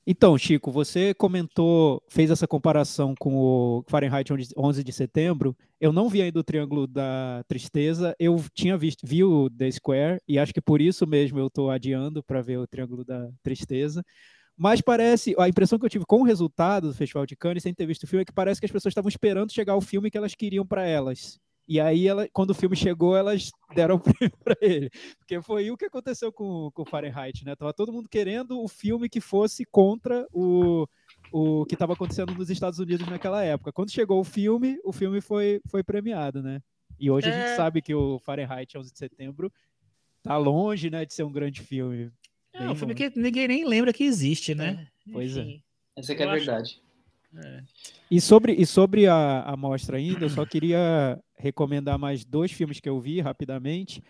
[SPEAKER 4] Então, Chico, você comentou, fez essa comparação com o Fahrenheit 11 de setembro. Eu não vi ainda o Triângulo da Tristeza. Eu tinha visto, vi o The Square e acho que por isso mesmo eu estou adiando para ver o Triângulo da Tristeza. Mas parece, a impressão que eu tive com o resultado do Festival de Cannes, sem ter visto o filme, é que parece que as pessoas estavam esperando chegar o filme que elas queriam para elas. E aí, ela, quando o filme chegou, elas deram o prêmio para ele. Porque foi o que aconteceu com, com Fahrenheit, né? Tava todo mundo querendo o filme que fosse contra o, o que estava acontecendo nos Estados Unidos naquela época. Quando chegou o filme, o filme foi, foi premiado, né? E hoje é... a gente é. sabe que o Fahrenheit 11 de setembro tá longe, né, de ser um grande filme.
[SPEAKER 3] É um filme que ninguém nem lembra que existe, né?
[SPEAKER 4] É. Pois é.
[SPEAKER 2] Essa que é a verdade.
[SPEAKER 4] É. E sobre, e sobre a, a mostra ainda, eu só queria recomendar mais dois filmes que eu vi rapidamente.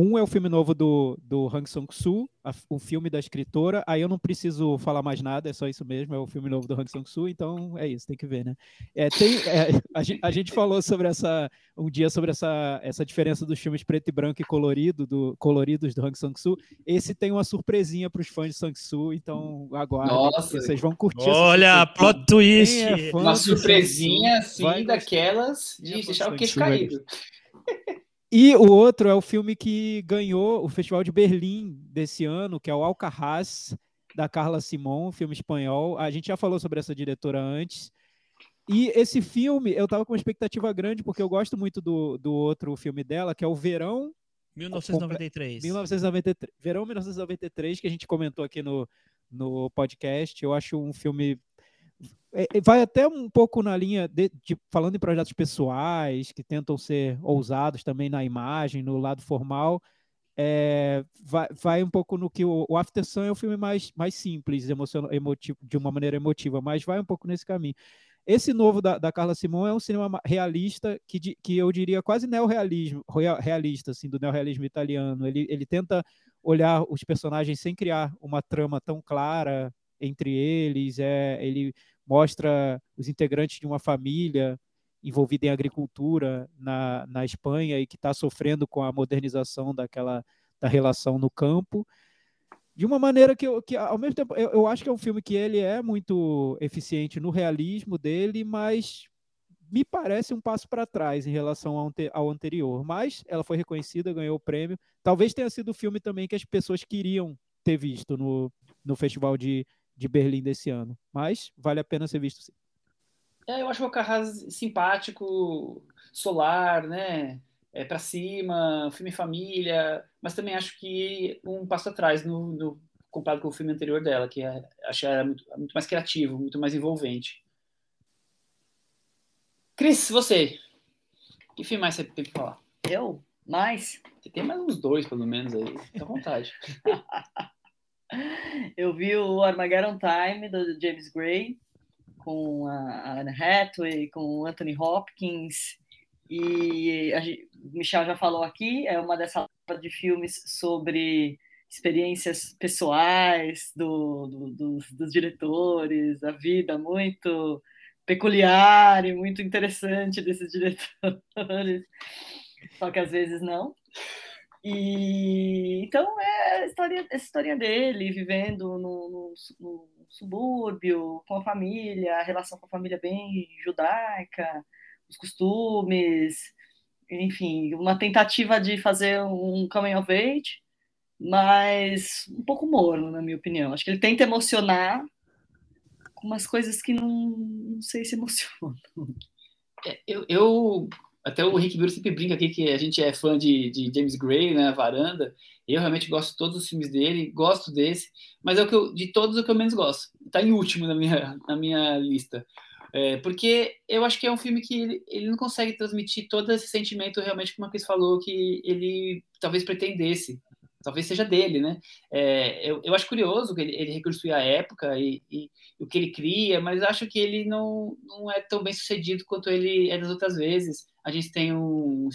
[SPEAKER 4] Um é o filme novo do, do Hang Sang-soo, o filme da escritora. Aí eu não preciso falar mais nada, é só isso mesmo, é o filme novo do Hang Sang-soo, então é isso, tem que ver, né? É, tem, é, a, gente, a, gente, falou sobre essa, um dia sobre essa, essa diferença dos filmes preto e branco e colorido, do, coloridos do Hang Sang-soo. Esse tem uma surpresinha para os fãs de Sang-soo, então aguardem, Nossa, vocês vão curtir.
[SPEAKER 3] Olha, plot twist!
[SPEAKER 2] É uma surpresinha, assim, daquelas de deixar o queixo caído.
[SPEAKER 4] E o outro é o filme que ganhou o Festival de Berlim desse ano, que é o Alcarraz, da Carla Simon, filme espanhol. A gente já falou sobre essa diretora antes. E esse filme, eu tava com uma expectativa grande, porque eu gosto muito do, do outro filme dela, que é o Verão...
[SPEAKER 3] 1993.
[SPEAKER 4] 1993. Verão 1993, que a gente comentou aqui no, no podcast. Eu acho um filme vai até um pouco na linha de, de, falando em projetos pessoais que tentam ser ousados também na imagem, no lado formal. É, vai, vai, um pouco no que o, o After Sun é um filme mais, mais simples, emocional, emotivo, de uma maneira emotiva, mas vai um pouco nesse caminho. Esse novo da, da Carla Simon é um cinema realista que, que eu diria quase neorrealismo, realista, assim, do neorrealismo italiano. Ele, ele tenta olhar os personagens sem criar uma trama tão clara entre eles. É, ele mostra os integrantes de uma família envolvida em agricultura na, na Espanha e que está sofrendo com a modernização daquela da relação no campo de uma maneira que, eu, que ao mesmo tempo eu, eu, acho que é um filme que ele é muito eficiente no realismo dele, mas me parece um passo para trás em relação ao, ao, anterior. Mas ela foi reconhecida, ganhou o prêmio. Talvez tenha sido o filme também que as pessoas queriam ter visto no, no Festival de, de Berlim desse ano. Mas vale a pena ser visto sim.
[SPEAKER 2] É, eu acho o Carras simpático, solar, né? É para cima, filme família, mas também acho que um passo atrás no, no comparado com o filme anterior dela, que é, achei era muito, muito mais criativo, muito mais envolvente. Cris, você. Que filme mais você tem que falar?
[SPEAKER 5] Eu? Mais?
[SPEAKER 2] Você tem mais uns dois, pelo menos, aí. Fica à vontade.
[SPEAKER 5] eu vi o Armageddon Time, do James Gray, com a Anne Hathaway, com o Anthony Hopkins, e a gente, Michel já falou aqui, é uma dessas de filmes sobre experiências pessoais do, do, dos, dos diretores, a vida muito peculiar e muito interessante desses diretores, só que às vezes não. E então é a história, a história dele vivendo no, no, no, subúrbio, com a família, a relação com a família bem judaica, os costumes, enfim, uma tentativa de fazer um coming of age, mas um pouco morno, na minha opinião. Acho que ele tenta emocionar com umas coisas que não, não sei se emocionam.
[SPEAKER 2] É, eu, eu até o Rick Biro sempre brinca aqui que a gente é fã de, de James Gray, né, Varanda. Eu realmente gosto de todos os filmes dele, gosto desse, mas é o que eu, de todos é o que eu menos gosto. Está em último na minha, na minha lista. É, porque eu acho que é um filme que ele, ele, não consegue transmitir todo esse sentimento realmente como a Cris falou que ele talvez pretendesse talvez seja dele, né? É, eu, eu, acho curioso que ele, ele reconstruir a época e, e, o que ele cria, mas acho que ele não, não é tão bem sucedido quanto ele é das outras vezes. A gente tem um,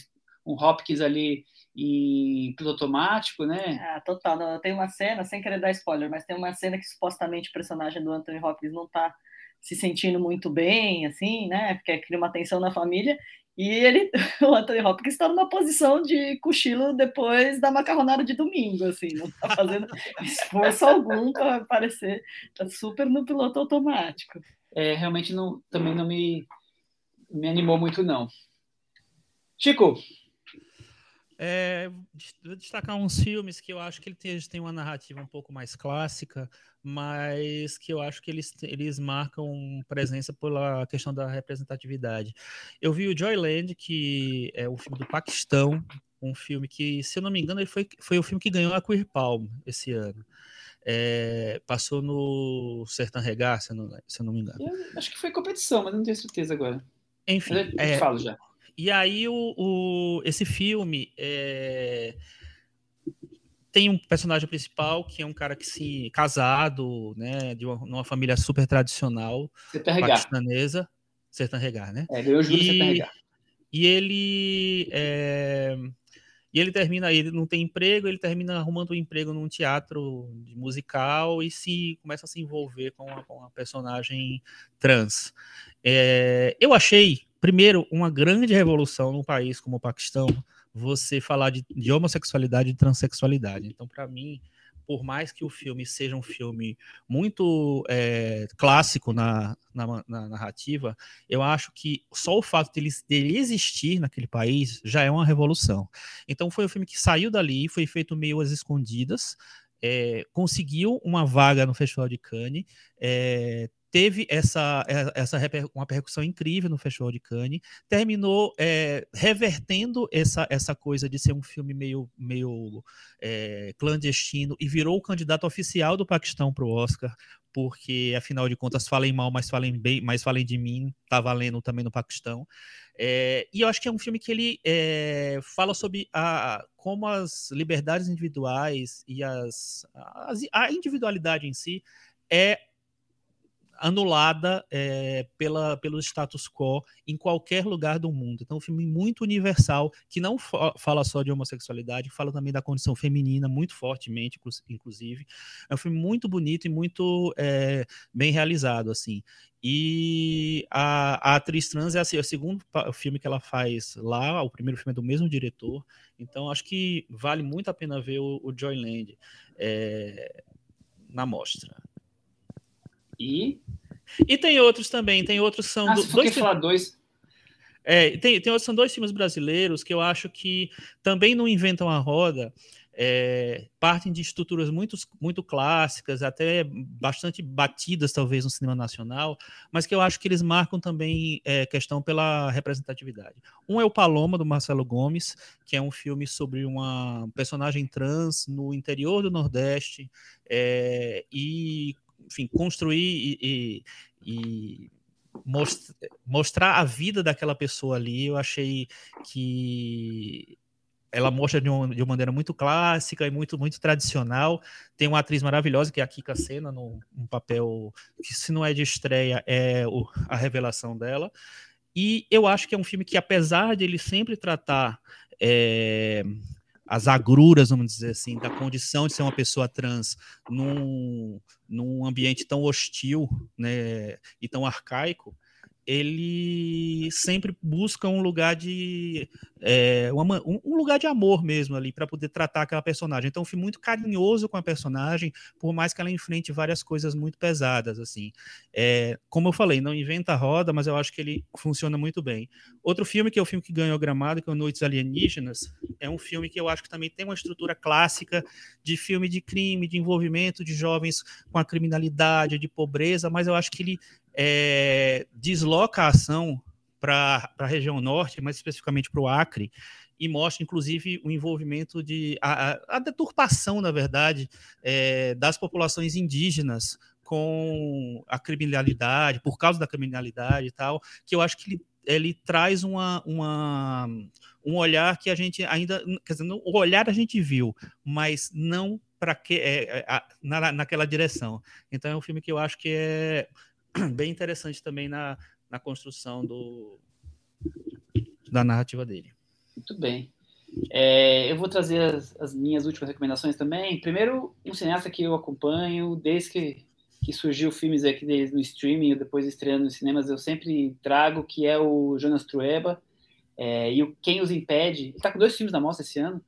[SPEAKER 2] um Hopkins ali em piloto automático, né?
[SPEAKER 5] Ah, total. Não, tem uma cena, sem querer dar spoiler, mas tem uma cena que supostamente o personagem do Anthony Hopkins não está se sentindo muito bem, assim, né? Porque cria uma tensão na família. E ele, o Anthony Hopkins está numa posição de cochilo depois da macarronada de domingo, assim, não está fazendo esforço algum para aparecer, está super no piloto automático.
[SPEAKER 2] É, realmente não, também não me, me animou muito, não. Chico,
[SPEAKER 3] é, vou destacar uns filmes que eu acho que eles têm uma narrativa um pouco mais clássica, mas que eu acho que eles, eles marcam presença pela questão da representatividade. Eu vi o Joyland, que é o filme do Paquistão, um filme que, se eu não me engano, ele foi, foi o filme que ganhou a Queer Palm esse ano. É, passou no Sertão Regar, se eu não, se eu não me engano.
[SPEAKER 2] Eu acho que foi competição, mas não tenho certeza agora.
[SPEAKER 3] Enfim,
[SPEAKER 2] eu, eu é, falo já.
[SPEAKER 3] E aí o, o esse filme é, tem um personagem principal que é um cara que se casado, né, de uma, uma família super tradicional paquistanesa, Sertan Regar, né?
[SPEAKER 2] É, ganhou e,
[SPEAKER 3] E ele é, e ele termina, ele não tem emprego, ele termina arrumando um emprego num teatro musical e se começa a se envolver com a, com a personagem trans. É, eu achei primeiro, uma grande revolução num país como o Paquistão, você falar de, de homossexualidade e transexualidade. Então, para mim, por mais que o filme seja um filme muito é, clássico na, na, na, narrativa, eu acho que só o fato dele, dele, existir naquele país já é uma revolução. Então foi um filme que saiu dali, foi feito meio às escondidas, é, conseguiu uma vaga no Festival de Cannes, é, teve essa, é, essa uma repercussão incrível no Festival de Cannes, terminou é, revertendo essa, essa coisa de ser um filme meio, meio é, clandestino e virou o candidato oficial do Paquistão para o Oscar, porque afinal de contas falem mal, mas falem bem, mas falem de mim, tá valendo também no Paquistão. É, e eu acho que é um filme que ele é, fala sobre a, como as liberdades individuais e as, as, a individualidade em si é anulada é, pela, pelo status quo em qualquer lugar do mundo. Então, um filme muito universal, que não fala só de homossexualidade, fala também da condição feminina, muito fortemente, inclusive. É um filme muito bonito e muito é, bem realizado, assim. E a, a, atriz trans é, assim, o segundo filme que ela faz lá, o primeiro filme é do mesmo diretor, então acho que vale muito a pena ver o, o Joyland é, na mostra.
[SPEAKER 2] E.
[SPEAKER 3] E tem outros também, tem outros são
[SPEAKER 2] ah, do, dois, falar dois.
[SPEAKER 3] É, tem, tem outros são dois filmes brasileiros que eu acho que também não inventam a roda, é, partem de estruturas muito, muito clássicas, até bastante batidas, talvez, no cinema nacional, mas que eu acho que eles marcam também é, questão pela representatividade. Um é o Paloma, do Marcelo Gomes, que é um filme sobre uma personagem trans no interior do Nordeste, é, e, enfim, construir e, e, e mostrar a vida daquela pessoa ali, eu achei que ela mostra de, um, de uma maneira muito clássica e muito muito tradicional. Tem uma atriz maravilhosa que é a Kika Sena, num, um papel que se não é de estreia é o, a revelação dela. E eu acho que é um filme que apesar de ele sempre tratar é, as agruras, vamos dizer assim, da condição de ser uma pessoa trans num, num ambiente tão hostil né, e tão arcaico, ele sempre busca um lugar de é, uma, um lugar de amor mesmo ali para poder tratar aquela personagem. Então, fui muito carinhoso com a personagem, por mais que ela enfrente várias coisas muito pesadas assim. É, como eu falei, não inventa roda, mas eu acho que ele funciona muito bem. Outro filme que é o filme que ganhou gramado, que é o Noites Alienígenas, é um filme que eu acho que também tem uma estrutura clássica de filme de crime, de envolvimento de jovens com a criminalidade, de pobreza, mas eu acho que ele é, desloca a ação para a região norte, mais especificamente para o Acre, e mostra, inclusive, o envolvimento de. a, a deturpação, na verdade, é, das populações indígenas com a criminalidade, por causa da criminalidade e tal, que eu acho que ele, ele traz uma, uma, um olhar que a gente ainda. Quer dizer, o olhar a gente viu, mas não para que é, é na, naquela direção. Então é um filme que eu acho que é bem interessante também na, na construção do, da narrativa dele.
[SPEAKER 2] Muito bem. É, eu vou trazer as, as, minhas últimas recomendações também. Primeiro, um cineasta que eu acompanho desde que, que surgiu filmes aqui no streaming, depois estreando nos cinemas, eu sempre trago, que é o Jonas Trueba. É, e o Quem Os Impede. Ele está com dois filmes na mostra esse ano.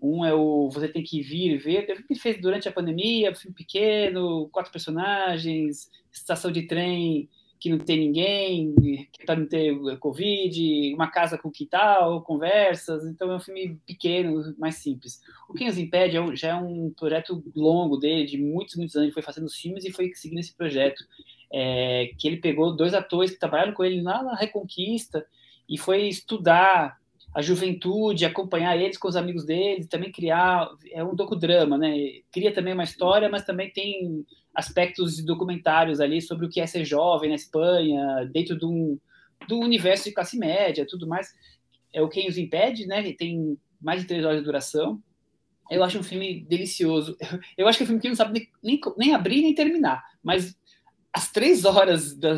[SPEAKER 2] Um é o Você Tem Que Vir e Ver, que ele fez durante a pandemia, filme pequeno, quatro personagens, estação de trem que não tem ninguém, que não ter Covid, uma casa com quintal, conversas. Então é um filme pequeno, mais simples. O Quem Os Impede é já é um projeto longo dele, de muitos, muitos anos. Ele foi fazendo filmes e foi seguindo esse projeto. É, que ele pegou dois atores que trabalharam com ele lá na Reconquista e foi estudar a juventude, acompanhar eles com os amigos deles, também criar é um docudrama, né? Cria também uma história, mas também tem aspectos documentários ali sobre o que é ser jovem na Espanha, dentro de um, do universo de classe média, tudo mais. É o Quem os Impede, né? Tem mais de três horas de duração. Eu acho um filme delicioso. Eu acho que é um filme que não sabe nem, nem abrir nem terminar, mas as três horas da,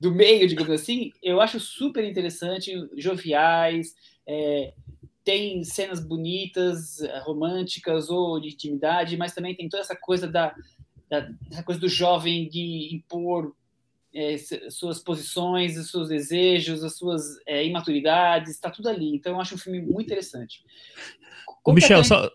[SPEAKER 2] do meio, digamos assim, eu acho super interessante, joviais, é, tem cenas bonitas, eh, românticas ou de intimidade, mas também tem toda essa coisa da, da essa coisa do jovem de impor é, suas posições, os seus desejos, as suas é, imaturidades, está tudo ali. Então eu acho um filme muito interessante.
[SPEAKER 3] Michel, só,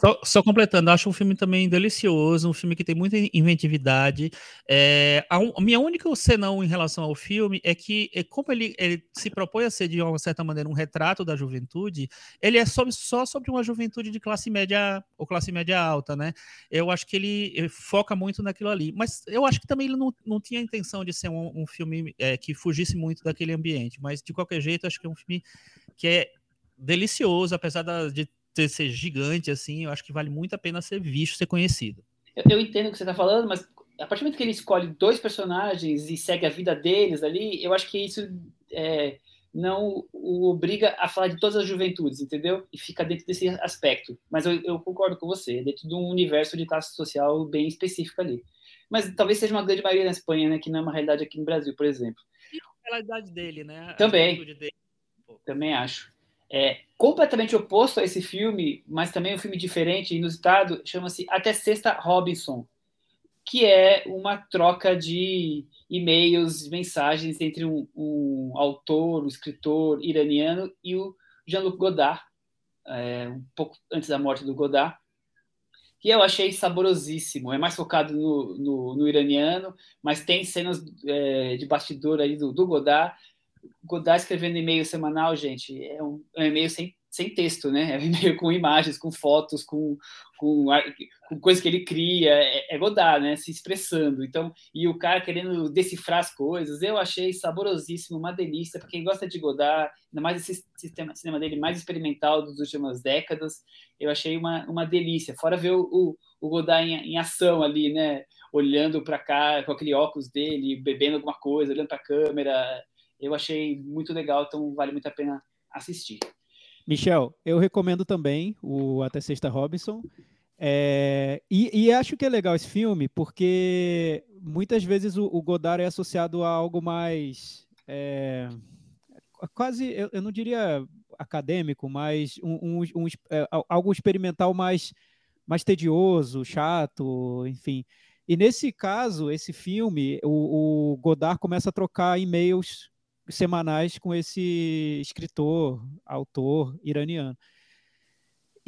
[SPEAKER 3] só, só, completando, acho um filme também delicioso, um filme que tem muita inventividade. É, a, a, minha única senão em relação ao filme é que, é, como ele, ele, se propõe a ser, de uma certa maneira, um retrato da juventude, ele é sobre, só sobre uma juventude de classe média ou classe média alta, né? Eu acho que ele, ele foca muito naquilo ali. Mas eu acho que também ele não, não tinha a intenção de ser um, um filme é, que fugisse muito daquele ambiente. Mas, de qualquer jeito, acho que é um filme que é delicioso, apesar de ser gigante, assim, eu acho que vale muito a pena ser visto, ser conhecido.
[SPEAKER 2] Eu, entendo o que você está falando, mas a partir do momento que ele escolhe dois personagens e segue a vida deles ali, eu acho que isso é, não o obriga a falar de todas as juventudes, entendeu? E fica dentro desse aspecto. Mas eu, eu concordo com você, dentro de um universo de classe social bem específico ali. Mas talvez seja uma grande maioria na Espanha, né? Que não é uma realidade aqui no Brasil, por exemplo.
[SPEAKER 3] E a realidade dele, né?
[SPEAKER 2] Também. Dele. Também acho. É, completamente oposto a esse filme, mas também um filme diferente, inusitado, chama-se Até Sexta Robinson, que é uma troca de e-mails, mensagens entre um, um autor, um escritor iraniano e o Jean-Luc Godard, é, um pouco antes da morte do Godard, que eu achei saborosíssimo. É mais focado no, no, no iraniano, mas tem cenas é, de bastidor aí do, do Godard Godard escrevendo e-mail semanal, gente, é um, é um e-mail sem, sem texto, né? É meio com imagens, com fotos, com, com, com coisas que ele cria. É, é Godard, né? Se expressando. Então, e o cara querendo decifrar as coisas. Eu achei saborosíssimo, uma delícia. Para quem gosta de Godard, ainda mais esse sistema, cinema dele mais experimental das últimas décadas, eu achei uma, uma delícia. Fora ver o, o, o Godard em, em ação ali, né? Olhando para cá, com aquele óculos dele, bebendo alguma coisa, olhando para a câmera. Eu achei muito legal, então vale muito a pena assistir.
[SPEAKER 4] Michel, eu recomendo também o Até Sexta Robinson. É, e, e, acho que é legal esse filme porque muitas vezes o, o Godard é associado a algo mais. É, quase, eu, eu, não diria acadêmico, mas um, um, um, é, algo experimental mais, mais tedioso, chato, enfim. E nesse caso, esse filme, o, o Godard começa a trocar e-mails semanais com esse escritor, autor iraniano.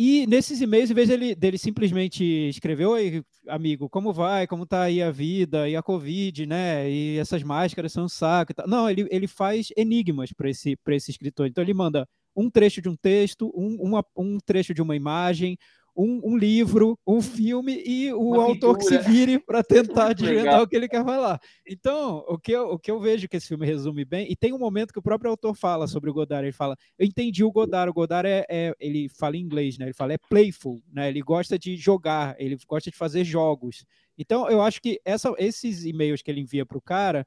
[SPEAKER 4] E nesses e-mails, em vez dele, dele simplesmente escrever, oi, amigo, como vai? Como tá aí a vida? E a Covid, né? E essas máscaras são um saco. Não, ele, ele faz enigmas para esse, esse escritor. Então ele manda um trecho de um texto, um, uma, um trecho de uma imagem, um, um, livro, um filme e o Uma autor pintura. que se vire para tentar desvendar o que ele quer falar. Então, o que, eu, o que eu vejo que esse filme resume bem, e tem um momento que o próprio autor fala sobre o Godard, ele fala, eu entendi o Godard, o Godard é, é ele fala em inglês, né? Ele fala é playful, né? Ele gosta de jogar, ele gosta de fazer jogos. Então, eu acho que essa, esses e-mails que ele envia para o cara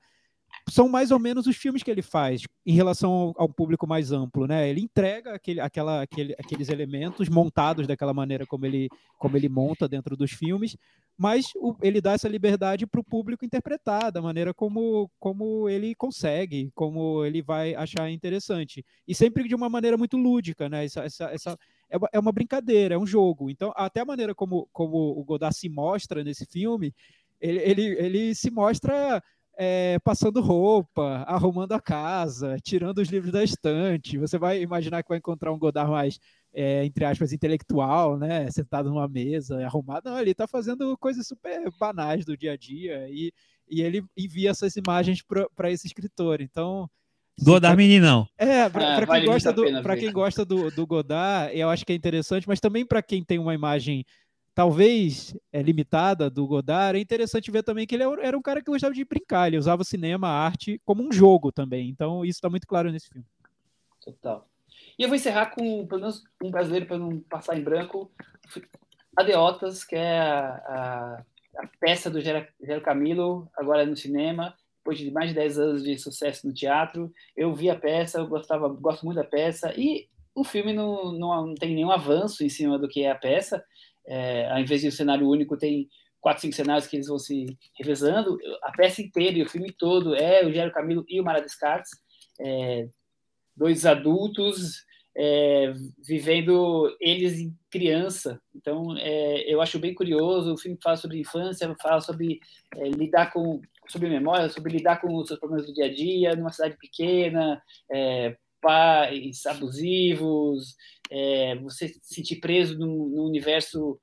[SPEAKER 4] são mais ou menos os filmes que ele faz em relação ao, ao público mais amplo, né? Ele entrega aquele, aquela, aquele, aqueles elementos montados daquela maneira como ele, como ele monta dentro dos filmes, mas o, ele dá essa liberdade para o público interpretar da maneira como, como ele consegue, como ele vai achar interessante. E sempre de uma maneira muito lúdica, né? Essa, essa, essa é, uma, é brincadeira, é um jogo. Então, até a maneira como, como o Godard se mostra nesse filme, ele, ele, ele se mostra é, passando roupa, arrumando a casa, tirando os livros da estante. Você vai imaginar que vai encontrar um Godard mais, é, entre aspas, intelectual, né? Sentado numa mesa, arrumado. Não, ele está fazendo coisas super banais do dia a dia e, e ele envia essas imagens para esse escritor. Então.
[SPEAKER 3] Godard meninão.
[SPEAKER 4] É, para ah, vale quem, gosta do, quem gosta do, do Godard, eu acho que é interessante, mas também para quem tem uma imagem talvez é, limitada do Godard, é interessante ver também que ele era um cara que gostava de brincar, ele usava cinema, arte como um jogo também. Então isso está muito claro nesse filme.
[SPEAKER 2] Total. E eu vou encerrar com pelo menos um brasileiro para não passar em branco, Adeotas, que é a, a, a peça do Gero Camilo, agora no cinema, depois de mais de 10 anos de sucesso no teatro. Eu vi a peça, eu gostava, gosto muito da peça, e o filme não, não, não tem nenhum avanço em cima do que é a peça, é, ao invés de um cenário único, tem quatro, cinco cenários que eles vão se revezando. A peça inteira e o filme todo é o Gero Camilo e o Mara Descartes, é, dois adultos é, vivendo eles em criança. Então, é, eu acho bem curioso. O filme fala sobre infância, fala sobre é, lidar com sobre memória, sobre lidar com os seus problemas do dia a dia numa cidade pequena, é, pais abusivos, é, você se sentir preso num, num universo,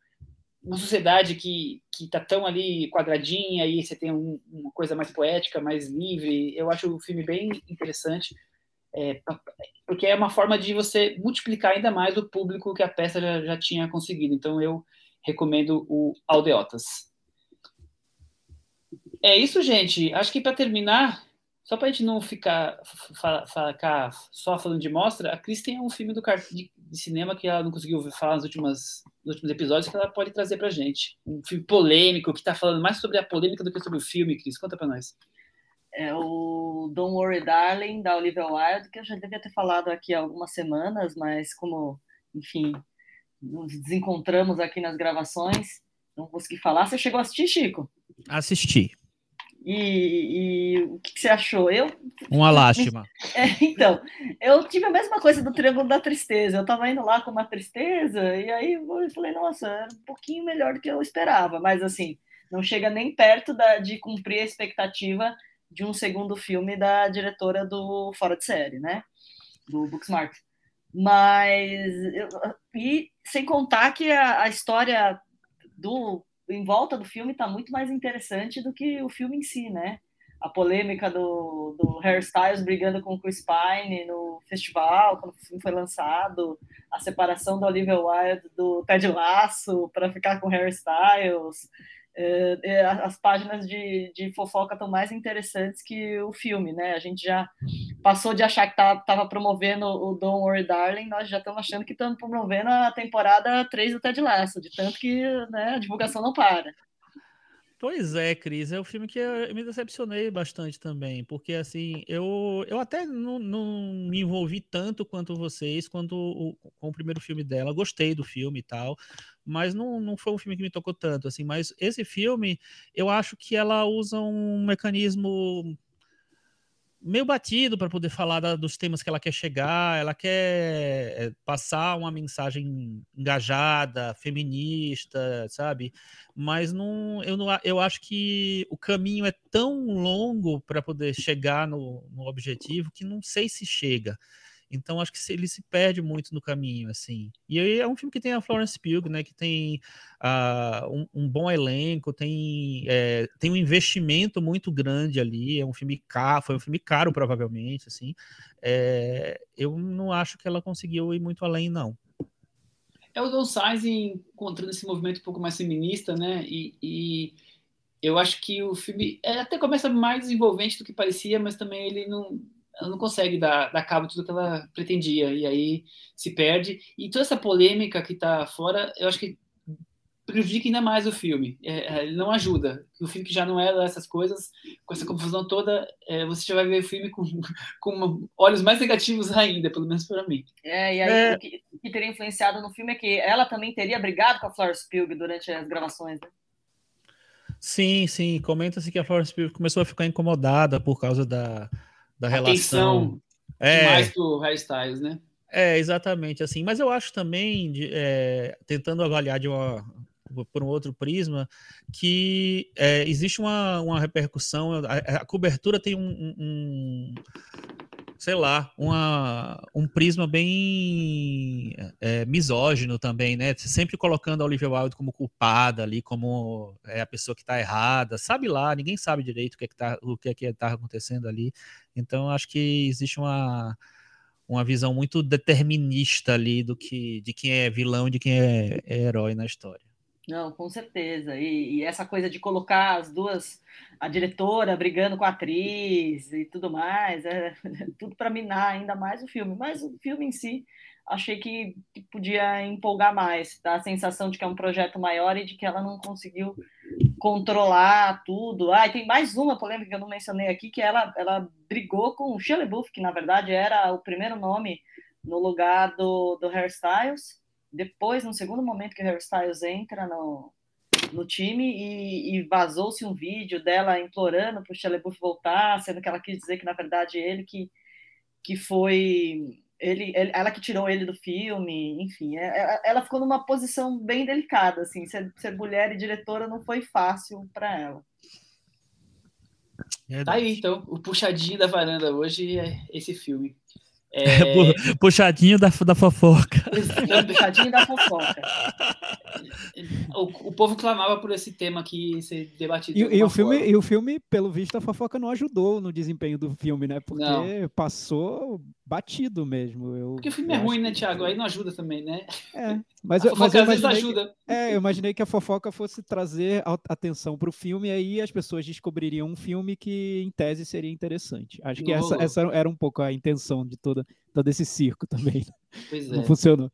[SPEAKER 2] uma sociedade que que está tão ali quadradinha e você tem um, uma coisa mais poética, mais livre. Eu acho o filme bem interessante, é, porque é uma forma de você multiplicar ainda mais o público que a peça já, já tinha conseguido. Então eu recomendo o Aldeotas. É isso, gente. Acho que para terminar, só para a gente não ficar, ficar só falando de mostra, a Cris tem um filme do, de, de cinema que ela não conseguiu falar nos, últimos nos últimos episódios que ela pode trazer para gente. Um filme polêmico, que está falando mais sobre a polêmica do que sobre o filme, Cris. Conta para nós.
[SPEAKER 5] É o Don't Worry Darling, da Olivia Wilde, que eu já devia ter falado aqui há algumas semanas, mas como, enfim, nos desencontramos aqui nas gravações, não consegui falar. Você chegou a assistir, Chico?
[SPEAKER 3] Assisti.
[SPEAKER 5] E, e, o que, que, você achou? Eu
[SPEAKER 3] uma lástima.
[SPEAKER 5] É, então, eu tive a mesma coisa do Triângulo da Tristeza. Eu estava indo lá com uma tristeza e aí eu falei, nossa, era um pouquinho melhor do que eu esperava, mas assim, não chega nem perto da, de cumprir a expectativa de um segundo filme da diretora do Fora de Série, né? Do Booksmart. Mas eu, e sem contar que a, a história do em volta do filme está muito mais interessante do que o filme em si, né? a polêmica do, do Hairstyles brigando com o Chris Pine no festival, quando o filme foi lançado, a separação da Olivia Wilde do Ted Lasso para ficar com Hairstyles. É, é, as páginas de, de fofoca estão mais interessantes que o filme, né? A gente já passou de achar que estava tá, promovendo o Don't Worry Darling, nós já estamos achando que estamos promovendo a temporada 3 do Ted Lasso, de tanto que né, a divulgação não para.
[SPEAKER 3] Pois é, Cris, é um filme que eu me decepcionei bastante também, porque assim, eu, eu até não, não me envolvi tanto quanto vocês quanto o, com o primeiro filme dela, gostei do filme e tal, mas não, não foi um filme que me tocou tanto, assim, mas esse filme, eu acho que ela usa um mecanismo meio batido para poder falar da, dos temas que ela quer chegar, ela quer é, passar uma mensagem engajada, feminista, sabe? Mas não, eu, não, eu acho que o caminho é tão longo para poder chegar no, no objetivo que não sei se chega. Então acho que ele se perde muito no caminho, assim. E aí é um filme que tem a Florence Pugh, né? Que tem uh, um, um, bom elenco, tem, é, tem um investimento muito grande ali. É um filme caro, foi um filme caro provavelmente, assim. É, eu não acho que ela conseguiu ir muito além, não.
[SPEAKER 2] É o Don Size encontrando esse movimento um pouco mais feminista, né? E, e eu acho que o filme é, até começa mais envolvente do que parecia, mas também ele não ela não consegue dar, dar cabo de tudo que ela pretendia, e aí se perde. E toda essa polêmica que está fora, eu acho que prejudica ainda mais o filme. É, é, ele não ajuda. O filme que já não era essas coisas, com essa confusão toda, é, você já vai ver o filme com, com olhos mais negativos ainda, pelo menos para mim.
[SPEAKER 5] É, e aí é. o, que, o, que, teria influenciado no filme é que ela também teria brigado com a Florence Pugh durante as gravações, né?
[SPEAKER 3] Sim, sim. Comenta-se que a Florence Pugh começou a ficar incomodada por causa da da relação.
[SPEAKER 2] É, mais do hairstyles, né?
[SPEAKER 3] É, exatamente assim. Mas eu acho também, de, é, tentando avaliar de uma, por um outro prisma, que é, existe uma, uma repercussão, a, a cobertura tem um, um, sei lá, uma, um prisma bem é, misógino também, né? Sempre colocando a Olivia Wilde como culpada ali, como é a pessoa que está errada. Sabe lá, ninguém sabe direito o que é que tá, o que é que tá acontecendo ali. Então, acho que existe uma, uma visão muito determinista ali do que de quem é vilão e de quem é, é herói na história.
[SPEAKER 5] Não, com certeza. E, e, essa coisa de colocar as duas, a diretora brigando com a atriz e tudo mais, é tudo para minar ainda mais o filme. Mas o filme em si, achei que, podia empolgar mais. Dá a sensação de que é um projeto maior e de que ela não conseguiu controlar tudo. Ah, e tem mais uma polêmica que eu não mencionei aqui, que ela, ela brigou com o Shelley Buff, que na verdade era o primeiro nome no lugar do, do Hairstyles depois, no segundo momento que o Harry Styles entra no, no time e, e vazou-se um vídeo dela implorando para o Shelley voltar, sendo que ela quis dizer que, na verdade, ele que, que foi... Ele, ele, ela que tirou ele do filme, enfim, é, é, ela ficou numa posição bem delicada, assim, ser, ser mulher e diretora não foi fácil para ela.
[SPEAKER 2] É tá aí, então, o puxadinho da varanda hoje é esse filme.
[SPEAKER 3] É... Puxadinho da, da fofoca.
[SPEAKER 5] Puxadinho da fofoca.
[SPEAKER 2] O, o povo clamava por esse tema que ser debatido.
[SPEAKER 4] E, e o filme, e o filme, pelo visto, a fofoca não ajudou no desempenho do filme, né? Porque não. passou batido mesmo. Eu,
[SPEAKER 2] Porque o filme é ruim, né, Thiago? Aí não ajuda também, né?
[SPEAKER 4] É, mas, a eu, mas eu às vezes ajuda. Que, é, eu imaginei que a fofoca fosse trazer atenção para o filme e aí as pessoas descobririam um filme que, em tese, seria interessante. Acho que essa, essa era um pouco a intenção de toda, todo esse circo também.
[SPEAKER 2] Pois
[SPEAKER 4] não é. funcionou.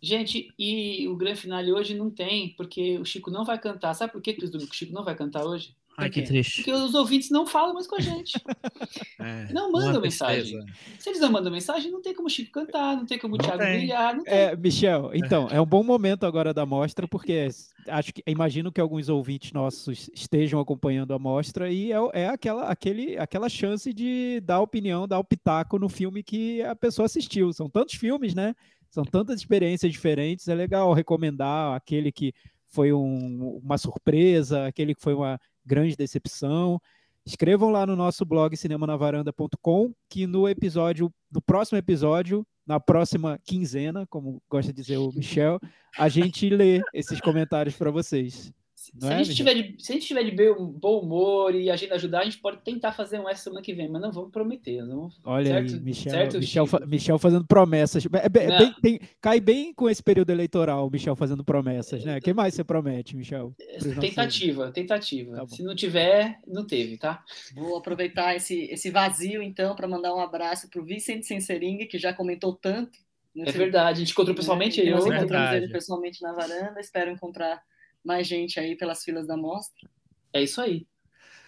[SPEAKER 2] Gente, e o grande finale hoje não tem, porque o Chico não vai cantar. Sabe por que, Cris Domingo, o Chico não vai cantar hoje?
[SPEAKER 3] Ai, que triste.
[SPEAKER 2] Porque os ouvintes não falam mais com a gente. É, não mandam mensagem. Se eles não mandam mensagem, não tem como o Chico cantar, não tem como o Thiago brilhar.
[SPEAKER 4] É, Michel, então, é um bom momento agora da mostra, porque acho que imagino que alguns ouvintes nossos estejam acompanhando a mostra e é, é aquela, aquele, aquela chance de dar opinião, dar o pitaco no filme que a pessoa assistiu. São tantos filmes, né? São tantas experiências diferentes, é legal recomendar aquele que foi um, uma surpresa, aquele que foi uma grande decepção. Escrevam lá no nosso blog cinemanavaranda.com que no episódio, no próximo episódio, na próxima quinzena, como gosta de dizer o Michel, a gente lê esses comentários para vocês.
[SPEAKER 2] Se, a gente tiver de, se a gente tiver de bom humor e a gente ajudar, a gente pode tentar fazer um essa semana que vem, mas não vamos prometer. Não,
[SPEAKER 4] Olha certo, aí, Michel, certo, Michel, fa Michel, fazendo promessas. É, é, é bem, tem, cai bem com esse período eleitoral, Michel fazendo promessas, né? O que mais você promete, Michel?
[SPEAKER 2] Tentativa, tentativa. Tá se não tiver, não teve, tá?
[SPEAKER 5] Vou aproveitar esse, esse vazio, então, para mandar um abraço para o Vicente Sensering, que já comentou tanto.
[SPEAKER 2] É verdade, a gente encontrou pessoalmente. É,
[SPEAKER 5] nós encontramos ele pessoalmente na varanda, espero encontrar mais gente aí pelas filas da mostra.
[SPEAKER 2] É isso aí.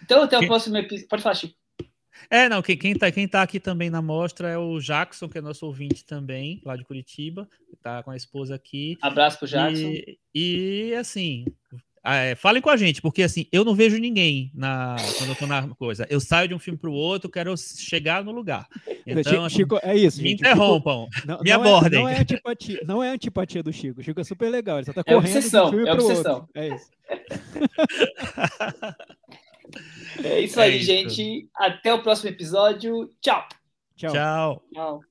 [SPEAKER 2] Então, até o próximo episódio. Pode falar, Chico.
[SPEAKER 3] É, não, quem, quem, tá, quem tá aqui também na mostra é o Jackson, que é nosso ouvinte também, lá de Curitiba, tá com a esposa aqui.
[SPEAKER 2] Abraço pro Jackson.
[SPEAKER 3] E, e assim, é, falem com a gente, porque assim, eu não vejo ninguém na, quando eu tô na coisa. Eu saio de um filme para o outro, quero chegar no lugar. Então, assim,
[SPEAKER 4] Chico, é isso.
[SPEAKER 3] Me gente, interrompam, Chico, não, me abordem.
[SPEAKER 4] Não é, não é, antipatia, não é antipatia do Chico. O Chico é super legal, ele só tá é correndo
[SPEAKER 2] obsessão,
[SPEAKER 4] de um filme
[SPEAKER 2] é obsessão.
[SPEAKER 4] Outro. É isso.
[SPEAKER 2] é isso aí, é isso. gente. Até o próximo episódio. Tchau.
[SPEAKER 3] Tchau. Tchau.
[SPEAKER 5] Tchau.